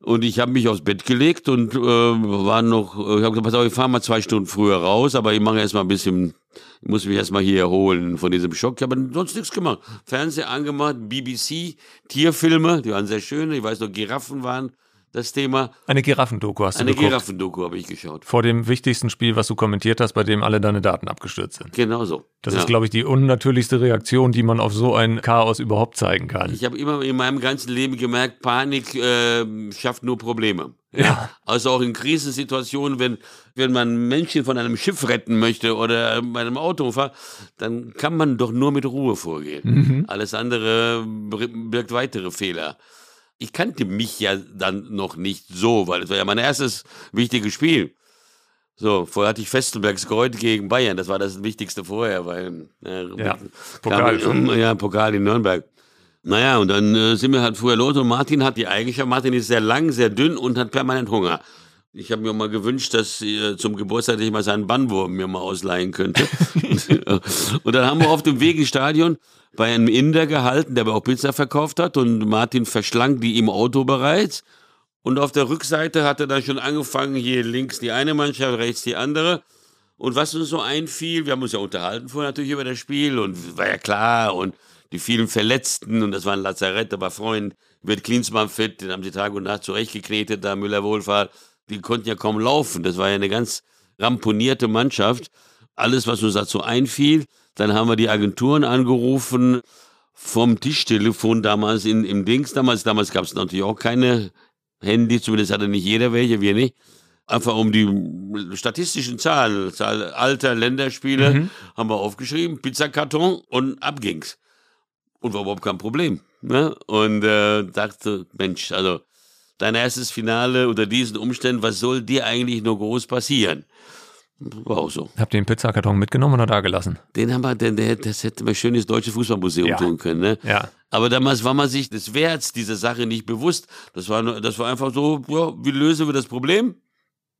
Und ich habe mich aufs Bett gelegt und äh, war noch, ich habe gesagt, pass auf, ich fahre mal zwei Stunden früher raus, aber ich mache erst mal ein bisschen, ich muss mich erst mal hier erholen von diesem Schock. Ich habe sonst nichts gemacht. Fernseher angemacht, BBC, Tierfilme, die waren sehr schön. Ich weiß noch, Giraffen waren das Thema. Eine Giraffendoku hast du Eine geguckt. Giraffendoku habe ich geschaut. Vor dem wichtigsten Spiel, was du kommentiert hast, bei dem alle deine Daten abgestürzt sind. Genau so. Das Ja. ist, glaube ich, die unnatürlichste Reaktion, die man auf so ein Chaos überhaupt zeigen kann. Ich habe immer in meinem ganzen Leben gemerkt, Panik äh, schafft nur Probleme. Ja. Also auch in Krisensituationen, wenn, wenn man Menschen von einem Schiff retten möchte oder bei einem Autounfall, dann kann man doch nur mit Ruhe vorgehen. Mhm. Alles andere bir- birgt weitere Fehler. Ich kannte mich ja dann noch nicht so, weil es war ja mein erstes wichtiges Spiel. So, vorher hatte ich Festelbergs Kreuz gegen Bayern, das war das Wichtigste vorher, weil äh, Ja, Pokal. Pokal. Ja, Pokal in Nürnberg. Naja, und dann äh, sind wir halt früher los und Martin hat die Eigenschaft, Martin ist sehr lang, sehr dünn und hat permanent Hunger. Ich habe mir mal gewünscht, dass äh, zum Geburtstag ich mal seinen Bannwurm mir mal ausleihen könnte. und dann haben wir auf dem Weg ins Stadion bei einem Inder gehalten, der aber auch Pizza verkauft hat und Martin verschlang die im Auto bereits. Und auf der Rückseite hat er dann schon angefangen, hier links die eine Mannschaft, rechts die andere. Und was uns so einfiel, wir haben uns ja unterhalten vorher natürlich über das Spiel und war ja klar und die vielen Verletzten und das war ein Lazarett, aber Freund wird Klinsmann fit, den haben sie Tag und Nacht zurechtgeknetet, da Müller Wohlfahrt, die konnten ja kaum laufen, das war ja eine ganz ramponierte Mannschaft. Alles, was uns dazu einfiel, dann haben wir die Agenturen angerufen, vom Tischtelefon damals in, im Dings, damals, damals gab es natürlich auch keine Handy, zumindest hatte nicht jeder welche, wir nicht einfach um die statistischen Zahlen, Zahl Alter, Länderspiele, haben wir aufgeschrieben, Pizzakarton und ab ging's. Und war überhaupt kein Problem. Ne? Und äh, dachte, Mensch, also dein erstes Finale unter diesen Umständen, was soll dir eigentlich nur groß passieren? War auch so. Habt ihr den Pizzakarton mitgenommen oder da gelassen? Den haben wir, den, der, das hätte man schön ins Deutsche Fußballmuseum Ja. tun können. Ne? Ja. Aber damals war man sich des Werts dieser Sache nicht bewusst. Das war, das war einfach so, ja, wie lösen wir das Problem?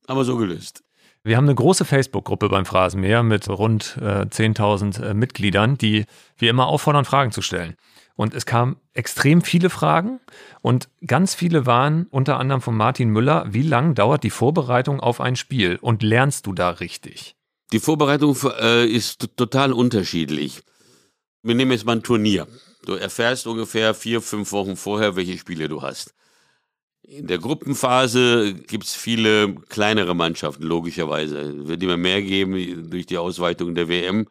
Haben wir so gelöst. Wir haben eine große Facebook-Gruppe beim Phrasenmäher mit rund äh, 10.000 äh, Mitgliedern, die wie immer auffordern, Fragen zu stellen. Und es kamen extrem viele Fragen und ganz viele waren unter anderem von Martin Müller, wie lang dauert die Vorbereitung auf ein Spiel und lernst du da richtig? Die Vorbereitung äh, ist total unterschiedlich. Wir nehmen jetzt mal ein Turnier. Du erfährst ungefähr vier, fünf Wochen vorher, welche Spiele du hast. In der Gruppenphase gibt's viele kleinere Mannschaften, logischerweise. Es wird immer mehr geben durch die Ausweitung der WM,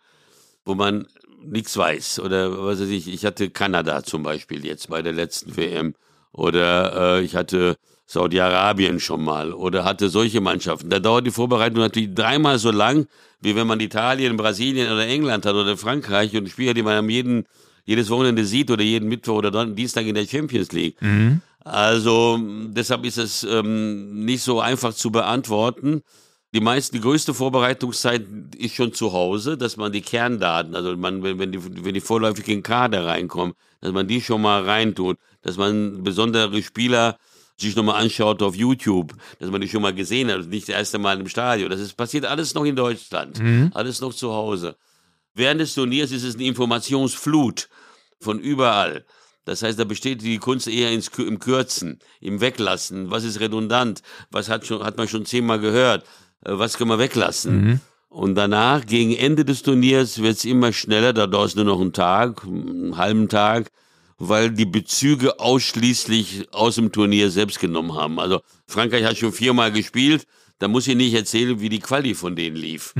wo man nichts weiß. Oder was weiß ich, ich hatte Kanada zum Beispiel jetzt bei der letzten WM. Oder äh, ich hatte Saudi-Arabien schon mal. Oder hatte solche Mannschaften. Da dauert die Vorbereitung natürlich dreimal so lang, wie wenn man Italien, Brasilien oder England hat oder Frankreich und Spieler, die man am jeden, jedes Wochenende sieht oder jeden Mittwoch oder Don Dienstag in der Champions League. Also deshalb ist es ähm, nicht so einfach zu beantworten. Die meisten, die größte Vorbereitungszeit ist schon zu Hause, dass man die Kerndaten, also man, wenn, die, wenn die vorläufigen Kader reinkommen, dass man die schon mal reintut, dass man besondere Spieler sich nochmal anschaut auf YouTube, dass man die schon mal gesehen hat, nicht das erste Mal im Stadion. Das ist passiert alles noch in Deutschland, alles noch zu Hause. Während des Turniers ist es eine Informationsflut von überall. Das heißt, da besteht die Kunst eher ins, im Kürzen, im Weglassen. Was ist redundant? Was hat, schon, hat man schon zehnmal gehört? Äh, Was können wir weglassen? Und danach, gegen Ende des Turniers, wird's immer schneller. Da dauert es nur noch einen Tag, einen halben Tag, weil die Bezüge ausschließlich aus dem Turnier selbst genommen haben. Also Frankreich hat schon viermal gespielt. Da muss ich nicht erzählen, wie die Quali von denen lief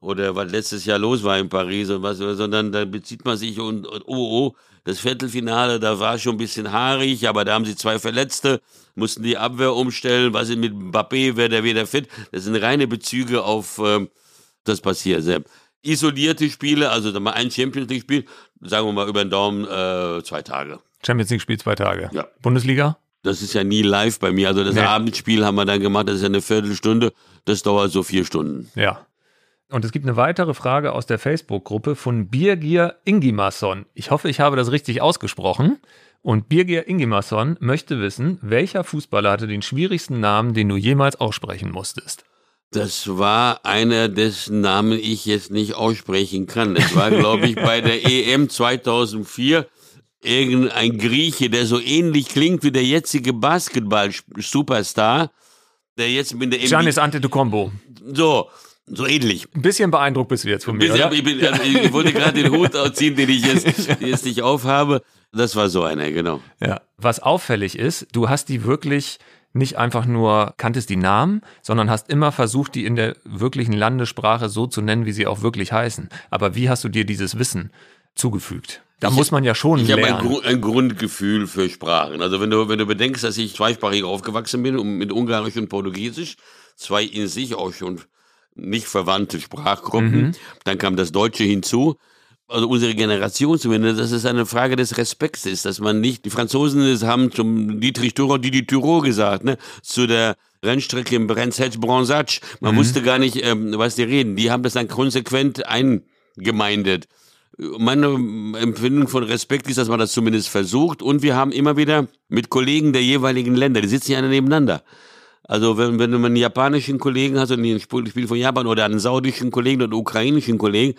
oder was letztes Jahr los war in Paris und was, sondern da bezieht man sich und, und oh, oh, das Viertelfinale, da war schon ein bisschen haarig, aber da haben sie zwei Verletzte, mussten die Abwehr umstellen, was ist mit Mbappé, wer der wieder fit? Das sind reine Bezüge auf ähm, das passiert. Sepp. Isolierte Spiele, also mal ein Champions League Spiel, sagen wir mal über den Daumen äh, zwei Tage. Champions League Spiel zwei Tage. Ja. Bundesliga? Das ist ja nie live bei mir. Also das Nee. Abendspiel haben wir dann gemacht, das ist ja eine Viertelstunde, das dauert so vier Stunden. Ja. Und es gibt eine weitere Frage aus der Facebook-Gruppe von Birgir Ingimarsson. Ich hoffe, ich habe das richtig ausgesprochen. Und Birgir Ingimarsson möchte wissen, welcher Fußballer hatte den schwierigsten Namen, den du jemals aussprechen musstest? Das war einer, dessen Namen ich jetzt nicht aussprechen kann. Das war, glaube ich, bei der EM 2004 irgendein Grieche, der so ähnlich klingt wie der jetzige Basketball-Superstar, der jetzt mit der Giannis Antetokounmpo. So, so ähnlich. Ein bisschen beeindruckt bist du jetzt von mir, oder? Ich, bin, also ich wollte gerade den Hut ausziehen, den ich jetzt, jetzt nicht aufhabe. Das war so einer, genau. Ja. Was auffällig ist, du hast die wirklich nicht einfach nur kanntest die Namen, sondern hast immer versucht, die in der wirklichen Landessprache so zu nennen, wie sie auch wirklich heißen. Aber wie hast du dir dieses Wissen zugefügt? Da ich, muss man ja schon ich lernen. Ich habe ein, ein, Grundgefühl für Sprachen. Also wenn du, wenn du bedenkst, dass ich zweisprachig aufgewachsen bin, mit Ungarisch und Portugiesisch, zwei in sich auch schon nicht verwandte Sprachgruppen, mhm. dann kam das Deutsche hinzu also unsere Generation zumindest, dass es eine Frage des Respekts ist, dass man nicht, die Franzosen haben zum Dietrich Thurau Didi Thurau gesagt, ne, zu der Rennstrecke im Brenzhetsch-Bronzatsch. Man mhm. wusste gar nicht, ähm, was die reden. Die haben das dann konsequent eingemeindet. Meine Empfindung von Respekt ist, dass man das zumindest versucht. Und wir haben immer wieder mit Kollegen der jeweiligen Länder, die sitzen ja nebeneinander. Also wenn, wenn du einen japanischen Kollegen hast und ein Spiel von Japan oder einen saudischen Kollegen oder einen ukrainischen Kollegen,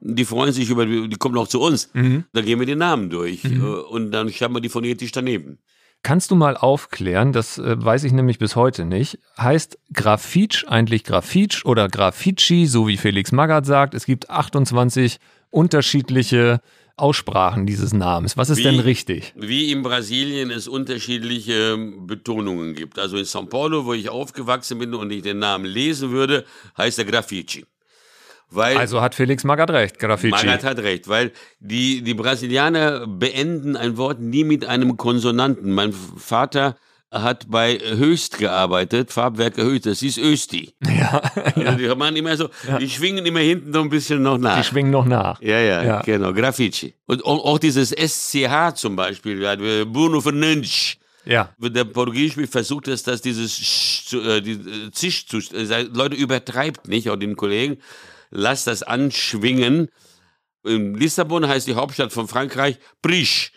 die freuen sich über, die kommen auch zu uns. Mhm. Da gehen wir den Namen durch mhm. Äh, und dann schreiben wir die phonetisch daneben. Kannst du mal aufklären, das äh, weiß ich nämlich bis heute nicht, heißt Grafitsch eigentlich Grafitsch oder Grafici, so wie Felix Magath sagt, es gibt 28 unterschiedliche Aussprachen dieses Namens. Was ist wie, denn richtig? Wie in Brasilien es unterschiedliche Betonungen gibt. Also in São Paulo, wo ich aufgewachsen bin und ich den Namen lesen würde, heißt er Grafici. Weil also hat Felix Magath recht, Graffiti. Magath hat recht, weil die, die Brasilianer beenden ein Wort nie mit einem Konsonanten. Mein Vater hat bei Höchst gearbeitet, Farbwerke Höchst, das ist Östi. Ja, also ja. Die machen immer so, ja. die schwingen immer hinten so ein bisschen noch nach. Die schwingen noch nach. Ja, ja, ja. genau, Graffiti. Und auch dieses SCH zum Beispiel, Bruno Fernandes. Ja. Der Portugiesisch versucht es, dass dieses Sch, äh, die, äh, Zisch zu, äh, Leute übertreibt nicht, auch den Kollegen lass das anschwingen. In Lissabon heißt die Hauptstadt von Frankreich Briche.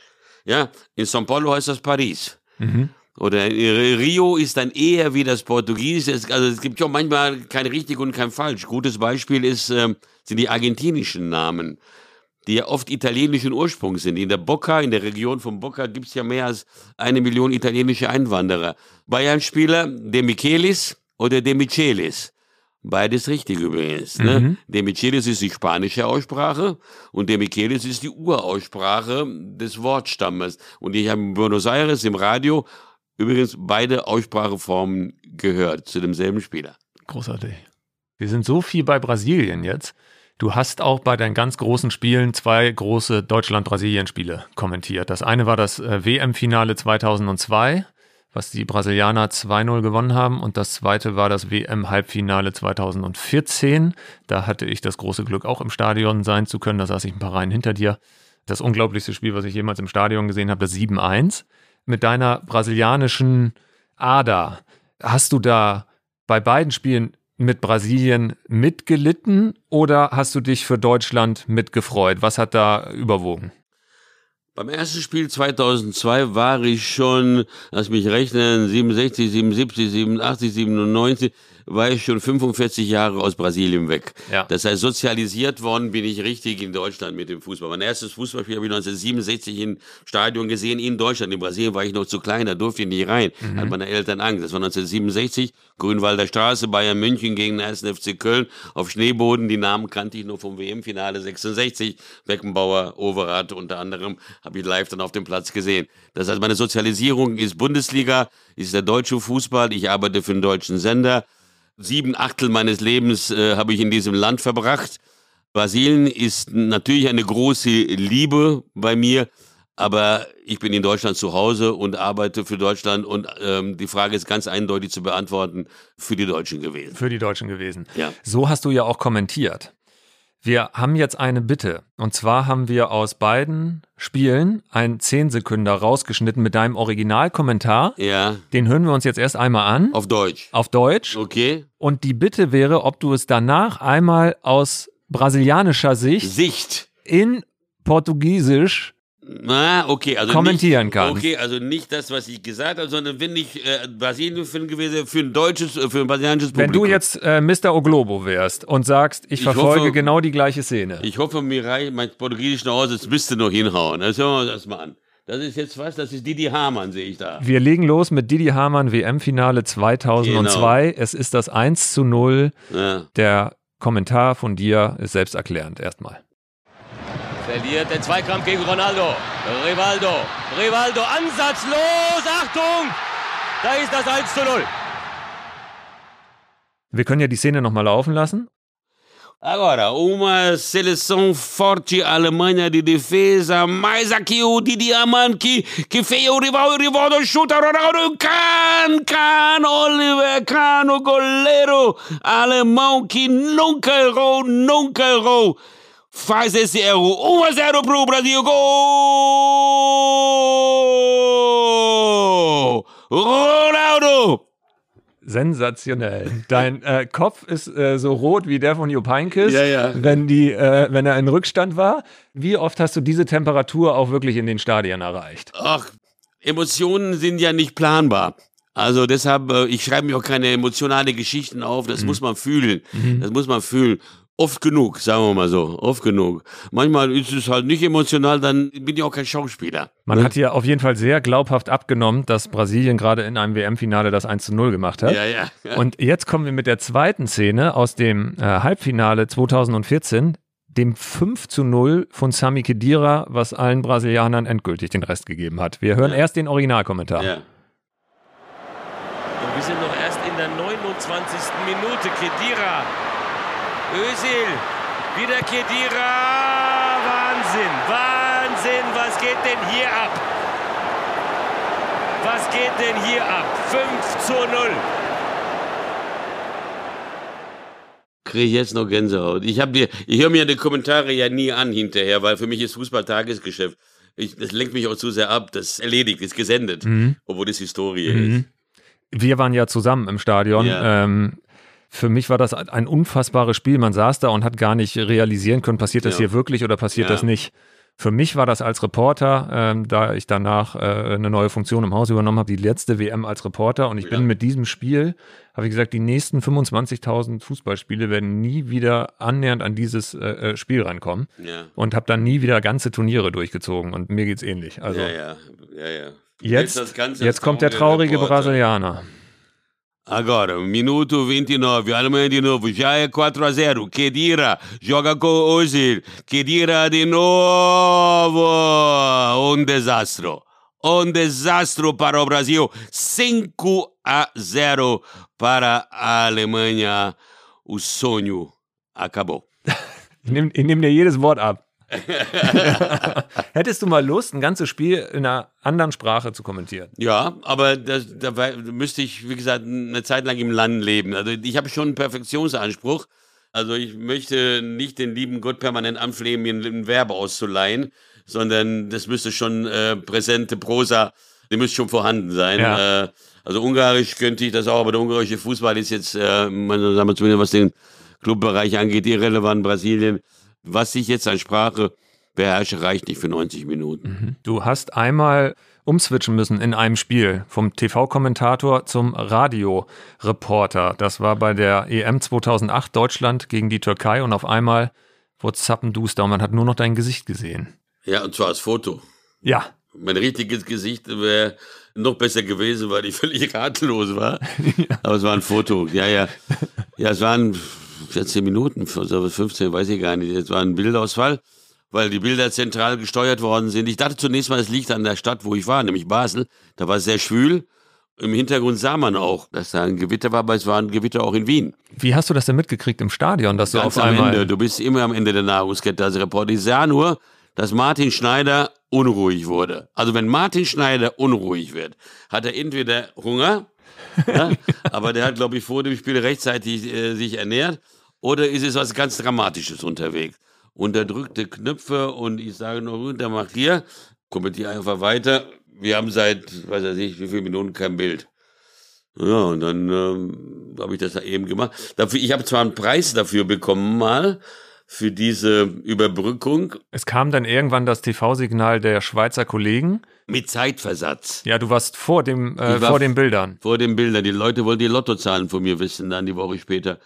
Ja, in São Paulo heißt das Paris. Mhm. Oder Rio ist dann eher wie das Portugiesische. Also es gibt ja manchmal kein richtig und kein falsch. Gutes Beispiel ist, äh, sind die argentinischen Namen, die ja oft italienischen Ursprungs sind. In der Boca, in der Region von Boca, gibt es ja mehr als eine Million italienische Einwanderer. Bayern-Spieler De Michelis oder De Michelis. Beides richtig übrigens. Ne? Mhm. De Michelis ist die spanische Aussprache und De Michelis ist die Uraussprache des Wortstammes. Und ich habe in Buenos Aires im Radio übrigens beide Ausspracheformen gehört zu demselben Spieler. Großartig. Wir sind so viel bei Brasilien jetzt. Du hast auch bei deinen ganz großen Spielen zwei große Deutschland-Brasilien-Spiele kommentiert. Das eine war das äh, WM-Finale 2002 was die Brasilianer 2-0 gewonnen haben. Und das zweite war das WM-Halbfinale 2014. Da hatte ich das große Glück, auch im Stadion sein zu können. Da saß ich ein paar Reihen hinter dir. Das unglaublichste Spiel, was ich jemals im Stadion gesehen habe, das 7-1. Mit deiner brasilianischen Ader, hast du da bei beiden Spielen mit Brasilien mitgelitten oder hast du dich für Deutschland mitgefreut? Was hat da überwogen? Beim ersten Spiel 2002 war ich schon, lass mich rechnen, 67, 77, 87, 97, war ich schon 45 Jahre aus Brasilien weg. Ja. Das heißt, sozialisiert worden bin ich richtig in Deutschland mit dem Fußball. Mein erstes Fußballspiel habe ich 1967 im Stadion gesehen in Deutschland. In Brasilien war ich noch zu klein, da durfte ich nicht rein. Mhm. Hat meine Eltern Angst. Das war 1967, Grünwalder Straße, Bayern München gegen den 1. FC Köln auf Schneeboden. Die Namen kannte ich nur vom WM-Finale 66. Beckenbauer, Overath unter anderem habe ich live dann auf dem Platz gesehen. Das heißt, meine Sozialisierung ist Bundesliga, ist der deutsche Fußball. Ich arbeite für einen deutschen Sender sieben Achtel meines Lebens äh, habe ich in diesem Land verbracht. Brasilien ist natürlich eine große Liebe bei mir, aber ich bin in Deutschland zu Hause und arbeite für Deutschland und ähm, die Frage ist ganz eindeutig zu beantworten, für die Deutschen gewesen. Für die Deutschen gewesen. Ja. So hast du ja auch kommentiert. Wir haben jetzt eine Bitte. Und zwar haben wir aus beiden Spielen einen Zehnsekünder rausgeschnitten mit deinem Originalkommentar. Ja. Den hören wir uns jetzt erst einmal an. Auf Deutsch. Auf Deutsch. Okay. Und die Bitte wäre, ob du es danach einmal aus brasilianischer Sicht. Sicht. In Portugiesisch Na, okay, also kommentieren nicht, kannst. Okay, also nicht das, was ich gesagt habe, sondern wenn ich äh, Brasilien-Fan gewesen für ein deutsches, äh, für ein brasilianisches Wenn Publikum. du jetzt äh, Mr. Oglobo wärst und sagst, ich, Ich verfolge hoffe- genau die gleiche Szene. Ich hoffe, mir reicht mein Portugiesisch nach Hause, das müsste noch hinhauen. Das hören wir uns das mal an. Das ist jetzt was, das ist Didi Hamann, sehe ich da. Wir legen los mit Didi Hamann WM-Finale 2002. Es ist das 1 zu 0. Ja. Der Kommentar von dir ist selbsterklärend erstmal. Verliert den Zweikampf gegen Ronaldo. Rivaldo. Rivaldo ansatzlos. Achtung! Da ist das 1 zu 0. Wir können ja die Szene nochmal laufen lassen. Agora, uma seleção forte Alemanha de defesa, mas aqui o Didi Hamann que, que fez o rival, o rival chuta, Ronaldo, Kahn, Kahn, Oliver Kahn, o goleiro alemão que nunca errou, nunca errou, faz esse erro, 1 a 0 pro Brasil, gol! Ronaldo! Sensationell. Dein äh, Kopf ist äh, so rot wie der von Jupp Heynckes, Ja, ja. Wenn, die, äh, wenn er in Rückstand war. Wie oft hast du diese Temperatur auch wirklich in den Stadien erreicht? Ach, Emotionen sind ja nicht planbar. Also deshalb, äh, ich schreibe mir auch keine emotionale Geschichten auf. Das muss man fühlen. Das muss man fühlen. Oft genug, sagen wir mal so. Oft genug. Manchmal ist es halt nicht emotional, dann bin ich auch kein Schauspieler. Man hat hier auf jeden Fall sehr glaubhaft abgenommen, dass Brasilien gerade in einem WM-Finale das 1 zu 0 gemacht hat. Ja, ja. Und jetzt kommen wir mit der zweiten Szene aus dem äh, Halbfinale 2014, dem 5 zu 0 von Sami Khedira, was allen Brasilianern endgültig den Rest gegeben hat. Wir hören erst den Originalkommentar. ja. Und wir sind noch erst in der 29. Minute. Kedira. Özil. Wieder Kedira. Wahnsinn. Wahnsinn. Was geht denn hier ab? Was geht denn hier ab? 5 zu 0. Kriege ich jetzt noch Gänsehaut. Ich, hab dir- ich höre mir die Kommentare ja nie an hinterher, weil für mich ist Fußball Tagesgeschäft. Ich, das lenkt mich auch zu sehr ab. Das ist erledigt, ist gesendet. Obwohl das Historie ist. Mhm. Wir waren ja zusammen im Stadion. Ja. Ähm, für mich war das ein unfassbares Spiel. Man saß da und hat gar nicht realisieren können, passiert das Ja. hier wirklich oder passiert Ja. das nicht. Für mich war das als Reporter, ähm, da ich danach äh, eine neue Funktion im Haus übernommen habe, die letzte WM als Reporter. Und ich bin Ja. mit diesem Spiel, habe ich gesagt, die nächsten 25.000 Fußballspiele werden nie wieder annähernd an dieses äh, äh, Spiel rankommen. Ja. Und habe dann nie wieder ganze Turniere durchgezogen. Und mir geht's ähnlich. Also ja, ja, ja, ja. jetzt, das Ganze jetzt kommt der traurige Brasilianer. Agora, minuto 29, Alemanha de novo, já é 4 a 0. Kedira joga com Ozil. Kedira de novo. Um desastro. Um desastro para o Brasil. 5 a 0 para a Alemanha. O sonho acabou. Ich nehme nehm dir jedes Wort ab. Hättest du mal Lust, ein ganzes Spiel in einer anderen Sprache zu kommentieren? Ja, aber dabei müsste ich, wie gesagt, eine Zeit lang im Land leben. Also ich habe schon einen Perfektionsanspruch. Also ich möchte nicht den lieben Gott permanent anflehen, mir ein Verb auszuleihen, sondern das müsste schon äh, präsente Prosa, die müsste schon vorhanden sein. Ja. Äh, also Ungarisch könnte ich das auch, aber der ungarische Fußball ist jetzt, äh, man, sagen wir zumindest was den Clubbereich angeht, irrelevant. Brasilien, was ich jetzt an Sprache beherrsche, reicht nicht für 90 Minuten. Du hast einmal umswitchen müssen in einem Spiel vom TV-Kommentator zum Radioreporter. Das war bei der EM 2008 Deutschland gegen die Türkei und auf einmal wurde zappenduster und man hat nur noch dein Gesicht gesehen. Ja, und zwar als Foto. Ja, Mein richtiges Gesicht wäre noch besser gewesen, weil ich völlig ratlos war. Aber es war ein Foto. Ja, ja. Ja, es waren 14 Minuten, also 15, weiß ich gar nicht. Es war ein Bildausfall, weil die Bilder zentral gesteuert worden sind. Ich dachte zunächst mal, es liegt an der Stadt, wo ich war, nämlich Basel. Da war es sehr schwül. Im Hintergrund sah man auch, dass da ein Gewitter war, aber es war ein Gewitter auch in Wien. wie hast du das denn mitgekriegt im Stadion, dass du Ganz auf am einmal... Ende. Du bist immer am Ende der Nahrungskette als Reporter. Ich sah nur, dass Martin Schneider unruhig wurde. Also wenn Martin Schneider unruhig wird, hat er entweder Hunger, ja, aber der hat, glaube ich, vor dem Spiel rechtzeitig äh, sich ernährt, oder ist es was ganz Dramatisches unterwegs. Unterdrückte Knöpfe und ich sage nur runter, mach hier, kommentiere einfach weiter. Wir haben seit, weiß ich nicht, wie viele Minuten kein Bild. Ja, und dann ähm, habe ich das da eben gemacht. Dafür, ich habe zwar einen Preis dafür bekommen mal, für diese Überbrückung. Es kam dann irgendwann das TV-Signal der Schweizer Kollegen. Mit Zeitversatz. Ja, du warst vor dem äh, vor den Bildern. Vor den Bildern. Die Leute wollten die Lottozahlen von mir wissen, dann die Woche später.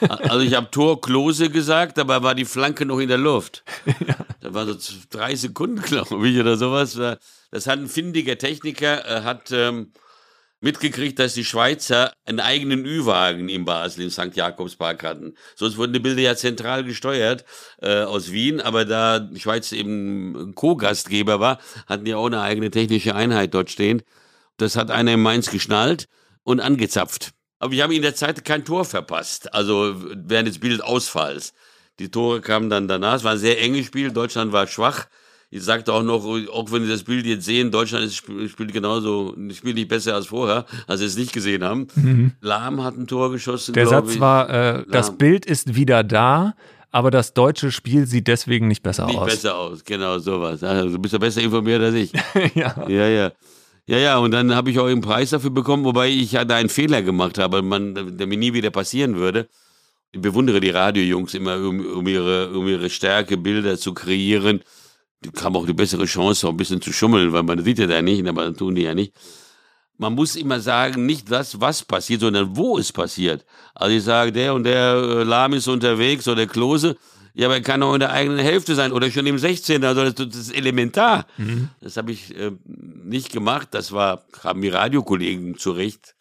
also ich habe Tor Klose gesagt, aber war die Flanke noch in der Luft. ja. Da war so drei Sekunden, glaube ich, oder sowas. Das hat ein findiger Techniker, äh, hat ähm, mitgekriegt, dass die Schweizer einen eigenen Ü-Wagen in Basel im St. Jakobspark hatten. Sonst wurden die Bilder ja zentral gesteuert äh, aus Wien, aber da die Schweiz eben Co-Gastgeber war, hatten die auch eine eigene technische Einheit dort stehen. Das hat einer in Mainz geschnallt und angezapft. Aber wir haben in der Zeit kein Tor verpasst, also während des Bildausfalls. Die Tore kamen dann danach. Es war ein sehr enges Spiel. Deutschland war schwach. Ich sagte auch noch, auch wenn Sie das Bild jetzt sehen, Deutschland ist, spielt genauso, spielt nicht besser als vorher, als Sie es nicht gesehen haben. Mhm. Lahm hat ein Tor geschossen. Der Satz ich. war, äh, das Bild ist wieder da, aber das deutsche Spiel sieht deswegen nicht besser nicht aus. Nicht besser aus, genau sowas. Also, du bist ja besser informiert als ich. ja. Ja, ja. Ja, ja, und dann habe ich auch einen Preis dafür bekommen, wobei ich ja da einen Fehler gemacht habe, man, der mir nie wieder passieren würde. Ich bewundere die Radiojungs immer, um, um, ihre, um ihre Stärke, Bilder zu kreieren haben auch die bessere Chance, auch ein bisschen zu schummeln, weil man sieht ja da nicht, aber dann tun die ja nicht. Man muss immer sagen, nicht das, was passiert, sondern wo es passiert. Also ich sage, der und der äh, Lahm ist unterwegs oder der Klose, ja, aber er kann auch in der eigenen Hälfte sein oder schon im 16. Also das, das ist elementar. Mhm. Das habe ich äh, nicht gemacht. Das war, haben die Radiokollegen zu Recht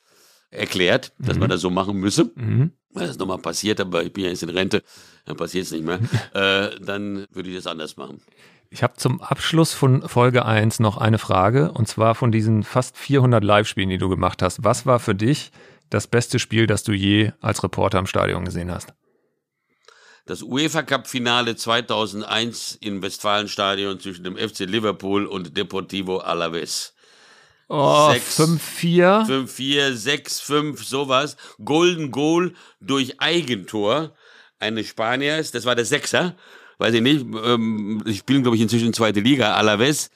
erklärt, dass mhm. man das so machen müsse. Mhm. Weil das nochmal passiert, aber ich bin ja jetzt in Rente, dann passiert es nicht mehr. äh, dann würde ich das anders machen. Ich habe zum Abschluss von Folge 1 noch eine Frage und zwar von diesen fast 400 Live-Spielen, die du gemacht hast. Was war für dich das beste Spiel, das du je als Reporter im Stadion gesehen hast? Das UEFA Cup Finale 2001 im Westfalenstadion zwischen dem FC Liverpool und Deportivo Alaves. Oh, 5-4. 5-4, 6-5, sowas. Golden Goal durch Eigentor eines Spaniers, das war der Sechser weiß ich nicht, ähm, ich spielen glaube ich inzwischen zweite Liga, Alaves.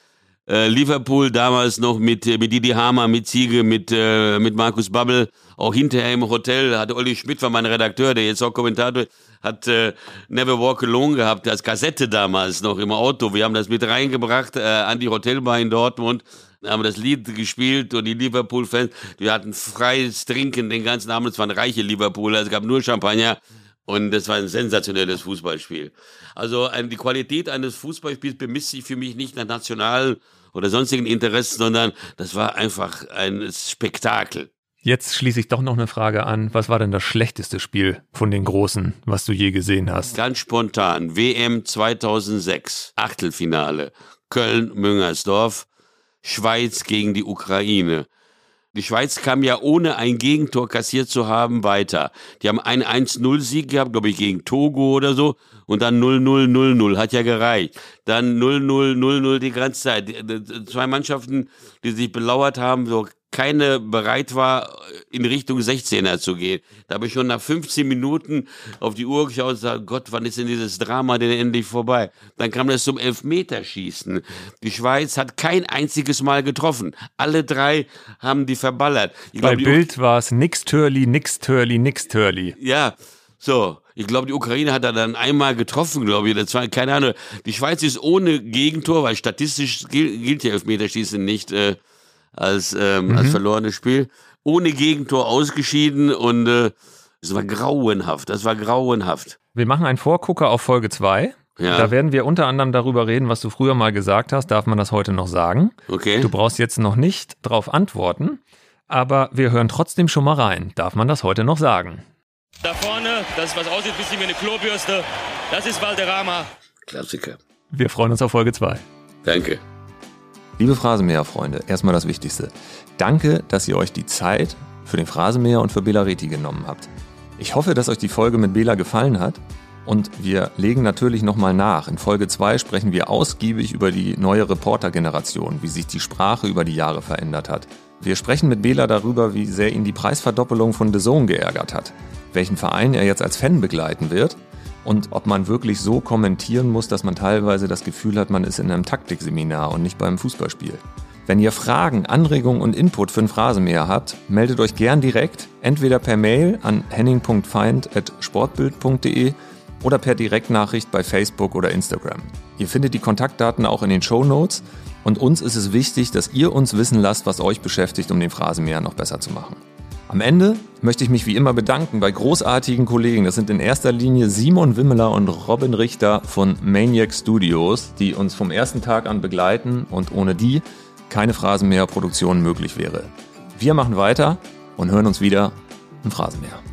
Äh, Liverpool damals noch mit, äh, mit Didi Hamer, mit Ziege, mit, äh, mit Markus Babbel, auch hinterher im Hotel, hatte Olli Schmidt war mein Redakteur, der jetzt auch Kommentator, hat äh, Never Walk Alone gehabt, als Kassette damals noch im Auto. Wir haben das mit reingebracht äh, an die Hotelbar in Dortmund. Haben das Lied gespielt und die Liverpool-Fans, wir hatten freies Trinken den ganzen Abend, es waren reiche Liverpooler, es gab nur Champagner und das war ein sensationelles Fußballspiel. Also die Qualität eines Fußballspiels bemisst sich für mich nicht nach national oder sonstigen Interessen, sondern das war einfach ein Spektakel. Jetzt schließe ich doch noch eine Frage an. Was war denn das schlechteste Spiel von den Großen, was du je gesehen hast? Ganz spontan. WM 2006. Achtelfinale. Köln-Müngersdorf. Schweiz gegen die Ukraine. Die Schweiz kam ja ohne ein Gegentor kassiert zu haben weiter. Die haben einen 1-0-Sieg gehabt, glaube ich, gegen Togo oder so. Und dann 0-0-0-0, hat ja gereicht. Dann 0-0-0-0 die ganze Zeit. Zwei Mannschaften, die sich belauert haben, so keine bereit war, in Richtung 16er zu gehen. Da habe ich schon nach 15 Minuten auf die Uhr geschaut und gesagt, Gott, wann ist denn dieses Drama denn endlich vorbei? Dann kam das zum Elfmeterschießen. Die Schweiz hat kein einziges Mal getroffen. Alle drei haben die verballert. Ich Bei glaub, Bild war es nix Törli, nix Törli, nix Törli. Ja, so. Ich glaube, die Ukraine hat er dann einmal getroffen, glaube ich. Das war, keine Ahnung. Die Schweiz ist ohne Gegentor, weil statistisch gilt ja Elfmeterschießen nicht. Äh, als, ähm, mhm. als verlorenes Spiel. Ohne Gegentor ausgeschieden und äh, es war grauenhaft. Das war grauenhaft. Wir machen einen Vorgucker auf Folge 2. Ja. Da werden wir unter anderem darüber reden, was du früher mal gesagt hast. Darf man das heute noch sagen? Okay. Du brauchst jetzt noch nicht drauf antworten, aber wir hören trotzdem schon mal rein. Darf man das heute noch sagen? Da vorne, das ist was aussieht, bisschen wie eine Klobürste. Das ist Valderrama. Klassiker. Wir freuen uns auf Folge 2. Danke. Liebe Phrasenmäher-Freunde, erstmal das Wichtigste. Danke, dass ihr euch die Zeit für den Phrasenmäher und für Bela Reti genommen habt. Ich hoffe, dass euch die Folge mit Bela gefallen hat und wir legen natürlich nochmal nach. In Folge 2 sprechen wir ausgiebig über die neue Reporter-Generation, wie sich die Sprache über die Jahre verändert hat. Wir sprechen mit Bela darüber, wie sehr ihn die Preisverdoppelung von The Zone geärgert hat, welchen Verein er jetzt als Fan begleiten wird und ob man wirklich so kommentieren muss, dass man teilweise das Gefühl hat, man ist in einem Taktikseminar und nicht beim Fußballspiel. Wenn ihr Fragen, Anregungen und Input für ein Phrasenmäher habt, meldet euch gern direkt, entweder per Mail an henning.feind.sportbild.de oder per Direktnachricht bei Facebook oder Instagram. Ihr findet die Kontaktdaten auch in den Show Notes und uns ist es wichtig, dass ihr uns wissen lasst, was euch beschäftigt, um den Phrasenmäher noch besser zu machen. Am Ende möchte ich mich wie immer bedanken bei großartigen Kollegen. Das sind in erster Linie Simon Wimmeler und Robin Richter von Maniac Studios, die uns vom ersten Tag an begleiten und ohne die keine Phrasenmäher-Produktion möglich wäre. Wir machen weiter und hören uns wieder im Phrasenmäher.